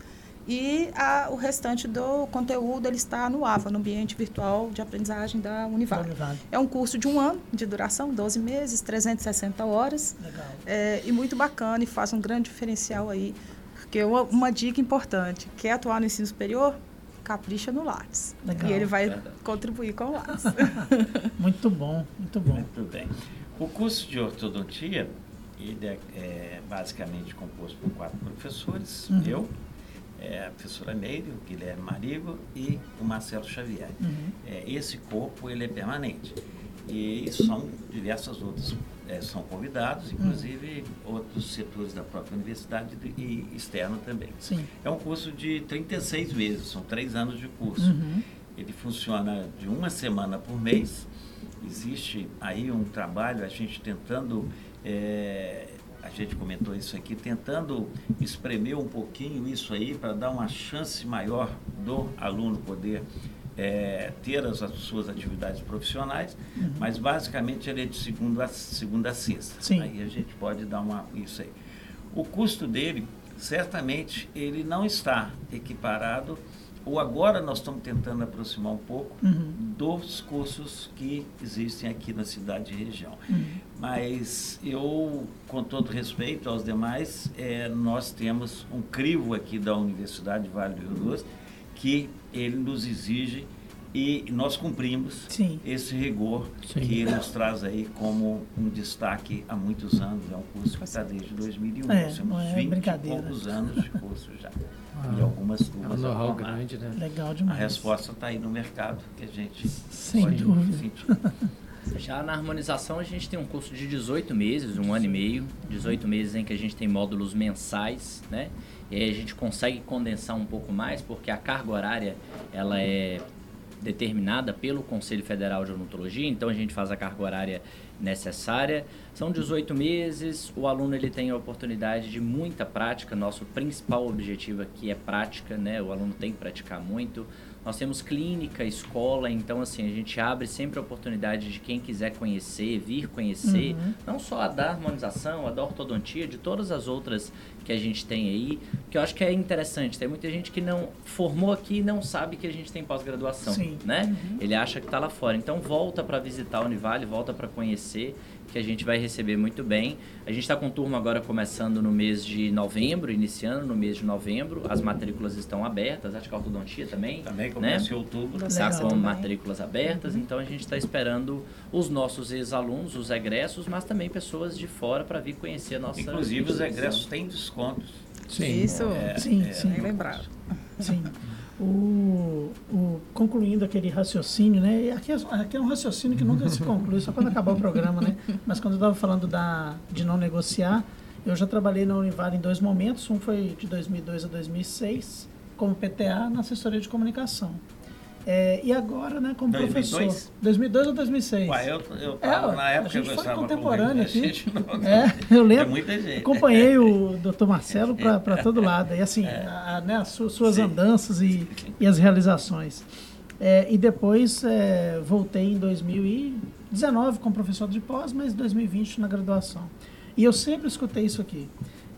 E a, o restante do conteúdo ele está no AVA, no ambiente virtual de aprendizagem da Univale. É um curso de um ano de duração, 12 meses, 360 horas. Legal. É, e muito bacana e faz um grande diferencial aí. Porque uma, uma dica importante, quer atuar no ensino superior? Capricha no Lattes. Legal. E ele vai Verdade. contribuir com o Lattes. muito bom, muito bom. Muito bem. O curso de ortodontia, ele é, é basicamente composto por quatro professores, uhum. eu, é, a professora Neide, o Guilherme Marigo e o Marcelo Xavier. Uhum. É, esse corpo ele é permanente. E são diversas outras, é, são convidados, inclusive uhum. outros setores da própria universidade e externo também. Sim. É um curso de 36 meses, são três anos de curso. Uhum. Ele funciona de uma semana por mês. Existe aí um trabalho, a gente tentando é, a gente comentou isso aqui, tentando espremer um pouquinho isso aí para dar uma chance maior do aluno poder é, ter as, as, suas atividades profissionais, uhum. mas basicamente ele é de segunda a, segunda a sexta. Sim. Aí a gente pode dar uma isso aí. O custo dele, certamente, ele não está equiparado ou agora nós estamos tentando aproximar um pouco uhum. dos cursos que existem aqui na cidade e região. Uhum. Mas eu, com todo respeito aos demais, é, nós temos um crivo aqui da Universidade Vale do Rio Doce que ele nos exige e nós cumprimos Sim. esse rigor Sim. que nos traz aí como um destaque há muitos anos. É um curso que está desde 2001. É, Nós temos é 20 e poucos anos de curso já. Ah, e algumas turmas. É um grande, né? Legal demais. A resposta está aí no mercado que a gente Sem pode dúvida. sentir. Já na harmonização a gente tem um curso de 18 meses, um ano e meio, 18 meses em que a gente tem módulos mensais, né? E aí a gente consegue condensar um pouco mais, porque a carga horária ela é determinada pelo Conselho Federal de Odontologia, então a gente faz a carga horária necessária. São 18 meses, o aluno ele tem a oportunidade de muita prática, nosso principal objetivo aqui é prática, né? O aluno tem que praticar muito. Nós temos clínica, escola, então assim, a gente abre sempre a oportunidade de quem quiser conhecer, vir conhecer, uhum. não só a da harmonização, a da ortodontia, de todas as outras que a gente tem aí, que eu acho que é interessante. Tem muita gente que não formou aqui e não sabe que a gente tem pós-graduação, né? Uhum. Ele acha que está lá fora. Então volta para visitar a Univale, volta para conhecer que a gente vai receber muito bem. A gente está com turma agora começando no mês de novembro, iniciando no mês de novembro. As matrículas estão abertas, acho que a ortodontia também. Também começa né? em outubro. Está com matrículas abertas, uhum. então a gente está esperando os nossos ex-alunos, os egressos, mas também pessoas de fora para vir conhecer a nossa. Inclusive os egressos têm descontos. Sim. Isso, é, sim, é, sim. Bem lembrado. Sim. O, o, concluindo aquele raciocínio, né? Aqui é, aqui é um raciocínio que nunca se conclui, só quando acabar o programa, né? Mas quando eu estava falando da, de não negociar, eu já trabalhei na Univar em dois momentos. Um foi de 2002 a 2006, como PTA na assessoria de comunicação. É, e agora, né, como 2002? professor. 2002 ou 2006? Ué, eu, eu tava, é, na época a gente foi contemporâneo aqui. É, eu lembro. É muita gente. Acompanhei o Dr. Marcelo para todo lado. E assim, é. a, né, as suas Sim. andanças e, e as realizações. É, e depois é, voltei em 2019 como professor de pós, mas 2020 na graduação. E eu sempre escutei isso aqui.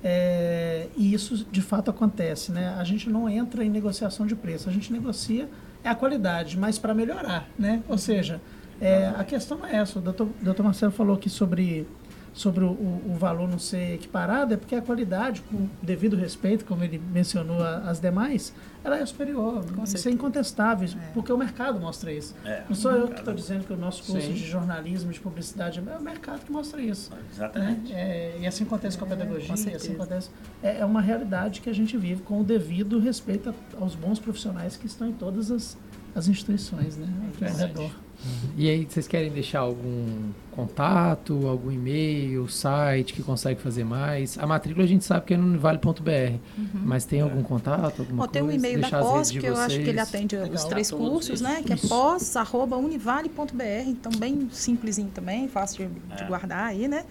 É, e isso de fato acontece, né? A gente não entra em negociação de preço, a gente negocia é a qualidade, mas para melhorar, né? Ou seja, é, a questão é essa. O doutor, doutor Marcelo falou aqui sobre, sobre o, o, valor não ser equiparado, é porque a qualidade, com devido respeito, como ele mencionou as demais, ela é superior. Com isso é incontestável, é. porque o mercado mostra isso. É, não sou eu que estou dizendo que o nosso curso Sim. de jornalismo, de publicidade, é o mercado que mostra isso. Exatamente. Né? É, e assim acontece com a é, pedagogia, com assim acontece. É, é, uma realidade que a gente vive com o devido respeito aos bons profissionais que estão em todas as, as instituições, né? Aqui ao redor. E aí, vocês querem deixar algum contato, algum e-mail, site que consegue fazer mais? A matrícula a gente sabe que é no univale.br, mas tem algum contato, alguma tem coisa? um e-mail da Deixar redes pós, de que eu acho que ele atende os Legal. três cursos, isso. né? Que é pós.univale.br, então bem simplesinho também, fácil de, de É. guardar aí, né?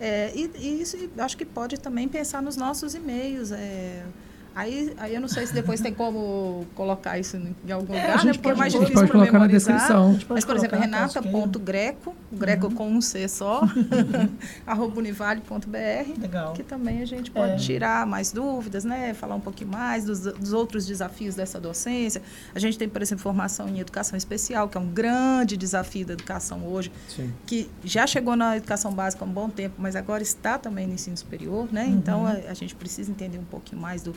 É, e, e isso acho que pode também pensar nos nossos e-mails. é, aí, aí eu não sei se depois tem como colocar isso em algum É, lugar, né? Porque é mais difícil pode para colocar na memorizar. descrição. A gente pode Mas, por exemplo, renata.greco, greco com um C só, arroba univale.br, Legal. que também a gente pode É. tirar mais dúvidas, né? Falar um pouquinho mais dos, dos outros desafios dessa docência. A gente tem, por exemplo, formação em educação especial, que é um grande desafio da educação hoje, Sim. que já chegou na educação básica há um bom tempo, mas agora está também no ensino superior, né? Uhum. Então, a, a gente precisa entender um pouquinho mais do,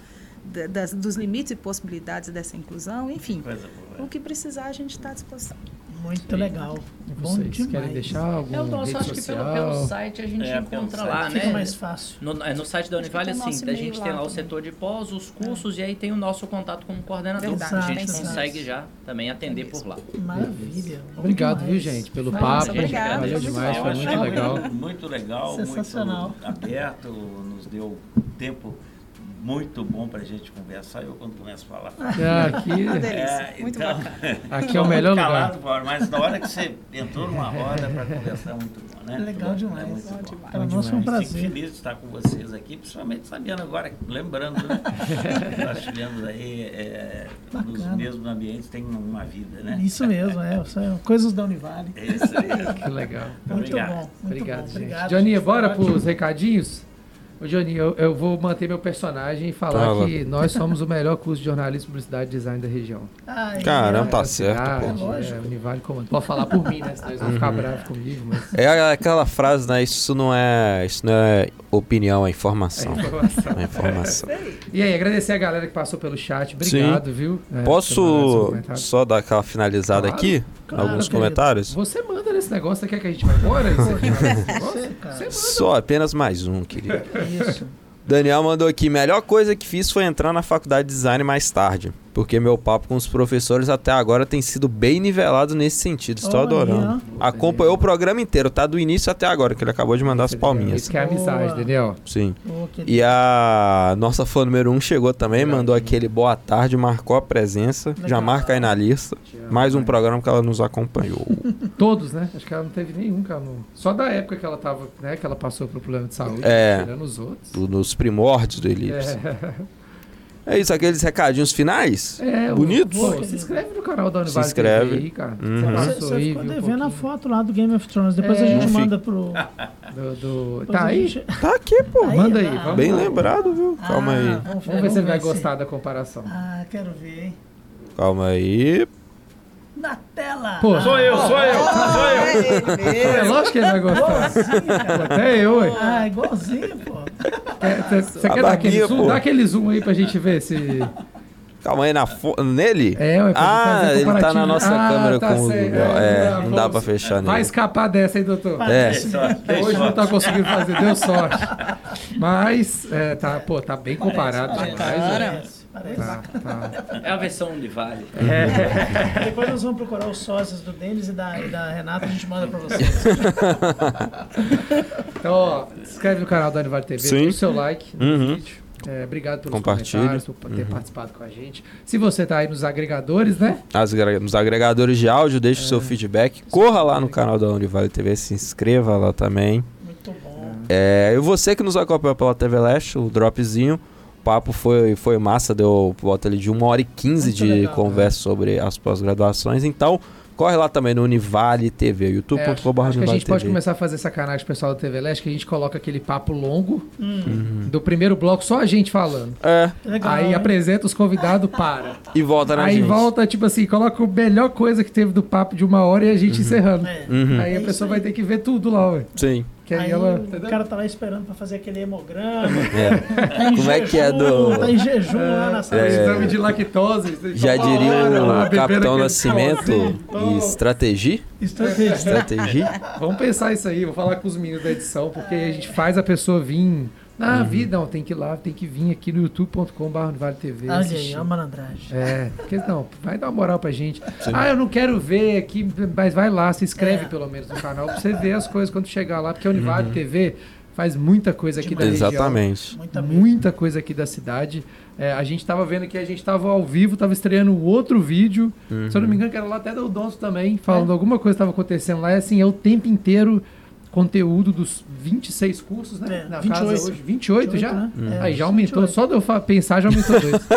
das- dos limites e possibilidades dessa inclusão, enfim. Coisa boa. O que precisar, a gente está à disposição. Muito legal. E Bom vocês demais. querem deixar algum Eu nosso, rede acho que pelo, social? pelo site a gente É, encontra lá, Fica né? mais fácil. No, é, no site da Univale, o nosso assim, a gente lá tem lá o setor de pós, os cursos, e aí tem o nosso contato como coordenador. Verdade, a gente sim. consegue já também atender Tem por lá. Maravilha. Obrigado, demais. viu, gente, pelo Vai, papo. Nossa, obrigada. Valeu demais, foi Eu muito achei legal. Muito legal, Sensacional. muito aberto, nos deu tempo muito bom para a gente conversar. Eu, quando começo a falar, Ah, aqui, delícia, É, muito então, bacana. aqui é o melhor lugar. calado, fora, mas na hora que você entrou numa roda para conversar, é muito bom, né? Legal Muito bom, demais. É muito Bom demais. Para nós foi um Fico prazer. feliz de estar com vocês aqui, principalmente sabendo agora, lembrando, né? Nós tivemos aí, é, nos mesmos ambientes, tem uma vida, né? Isso mesmo, é. São coisas da Univale. É isso aí. Que legal. Muito Obrigado. bom. Muito Obrigado, bom. gente. Obrigado. Johnny, gente. bora Ótimo. pros recadinhos? Ô, Johnny, eu, eu vou manter meu personagem e falar Fala. que nós somos o melhor curso de jornalismo, publicidade e design da região. Ai, Caramba, tá Da certo, cidade, pô. É lógico. É, Univale Comando. Pode falar por mim, né? Senão eles vão ficar bravos comigo, mas É aquela frase, né? Isso não é, isso não é opinião, é é informação. informação. É informação. E aí, agradecer a galera que passou pelo chat. Obrigado, viu? É, Posso só dar aquela finalizada Claro. aqui? Claro, Alguns querido. comentários? Você manda nesse negócio, você quer que a gente vá embora? Isso aqui, nesse negócio? Você, cara. Você manda. Só apenas mais um, querido. Isso. Daniel mandou aqui: melhor coisa que fiz foi entrar na faculdade de design mais tarde. Porque meu papo com os professores até agora tem sido bem nivelado nesse sentido. Estou aí, adorando. Acompanhou o programa inteiro, tá? Do início até agora, que ele acabou de mandar as palminhas. Isso que é amizade. Daniel. Sim. E a nossa fã número 1 um chegou também, Legal. mandou aquele boa tarde, marcou a presença. Já marca aí na lista. Mais um programa que ela nos acompanhou. Todos, né? Acho que ela não teve nenhum, cara. não- Só da época que ela tava, né? Que ela passou por problema de saúde. É. Tirando os outros. Nos primórdios do Elipse. É, É isso, aqueles recadinhos finais? é, Bonitos? Pô, se inscreve no canal da Univale Se inscreve. TV aí, cara. Uhum. Você Você, você aí, ficou viu um devendo a foto lá do Game of Thrones. Depois a É. gente Não manda pro. do, do- Tá a aí? gente- Tá aqui, pô. Aí, Manda aí, vamos Bem lá. lembrado, viu? Calma Ah, aí. Vamos ver se ele vai gostar da comparação. Ah, quero ver, hein? Calma aí. Na tela! Pô, Sou eu, sou eu, sou eu. É lógico que ele vai gostar. Igualzinho, cara. Até eu, ué. Ah, igualzinho, pô. Você quer dar aquele zoom? Dá aquele zoom aí pra gente ver se. Calma aí na fo... nele? É, ué, Ah, ele tá na nossa Ah, câmera tá com o. Google. É, tá, não dá pra fechar Vai nele. escapar dessa aí, doutor. É. Hoje não tá conseguindo fazer, deu sorte. Mas, é, tá, pô, tá bem comparado. demais, né? Parece. Tá, tá. É a versão Univale. Depois nós vamos procurar os sócios do Denis e da, e da Renata, a gente manda pra vocês. Então, ó, se inscreve no canal da Univale TV, Sim. deixa o seu like no Uhum. vídeo. É, obrigado pelos comentários, por ter Uhum. participado com a gente. Se você tá aí nos agregadores, né? As nos agregadores de áudio, deixe o seu feedback. Corra lá no canal da Univale TV, se inscreva lá também. Muito bom. É, e você que nos acompanha pela TV Leste, o dropzinho, papo foi, foi massa, deu volta ali de uma hora e quinze Muito de legal, conversa sobre as pós-graduações. Então, corre lá também no Univale TV, É, acho, youtube.com.br acho que a gente pode TV. começar a fazer sacanagem pessoal da TV Leste, que a gente coloca aquele papo longo Hum, do primeiro bloco, só a gente falando. É, legal. Aí hein? apresenta os convidados, para. e volta na Aí gente. volta, tipo assim, coloca a melhor coisa que teve do papo de uma hora e a gente encerrando. É. Uhum. Aí É a isso pessoa aí. vai ter que ver tudo lá, ué. Sim. Que aí, Aí ela. o cara tá lá esperando pra fazer aquele hemograma. É. Tá em Como é que é jejum, do- Tá em jejum lá na sala. É, de exame de lactose. Já diria lá, o bebendo Capitão Nascimento e estratégia. Estratégia. Estratégia. Vamos pensar isso aí, vou falar com os meninos da edição, porque a gente faz a pessoa vir Ah, vi, não, tem que ir lá, tem que vir aqui no youtube.com.br Univale TV. Olha aí, é uma malandragem. É, porque não, vai dar uma moral pra gente. Ah, eu não quero ver aqui, mas vai lá, se inscreve É. pelo menos no canal pra você ver as coisas quando chegar lá, porque a Univale TV faz muita coisa aqui da região. Exatamente. Muita. Muita coisa aqui da cidade. É, a gente tava vendo que a gente tava ao vivo, tava estreando um outro vídeo. Se eu não me engano, que era lá até do Donso também, falando É. alguma coisa que tava acontecendo lá. É assim, é o tempo inteiro conteúdo dos 26 cursos, né? É, na 28. casa hoje. 28, já? né? É, Aí já aumentou, 28. só de eu pensar já aumentou dois.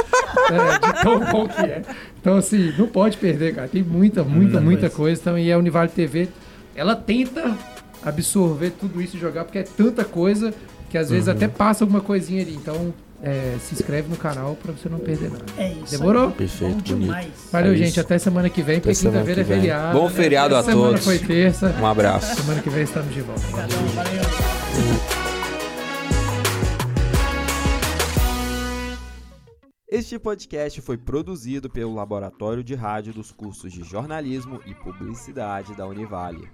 é, de tão bom que é. Então, assim, não pode perder, cara. Tem muita, muita, Muita muita coisa. coisa. Então, e a Univale TV, ela tenta absorver tudo isso e jogar, porque é tanta coisa que às vezes até passa alguma coisinha ali. Então, é, se inscreve no canal pra você não perder nada. É isso. Demorou? aí. Perfeito, Bom bonito. demais. Valeu, É gente. Até semana que vem, porque semana quinta-feira é feriado. Bom feriado a Essa semana todos. foi terça. Um abraço. Semana que vem estamos de volta. Valeu. Valeu. Este podcast foi produzido pelo Laboratório de Rádio dos cursos de Jornalismo e Publicidade da Univale.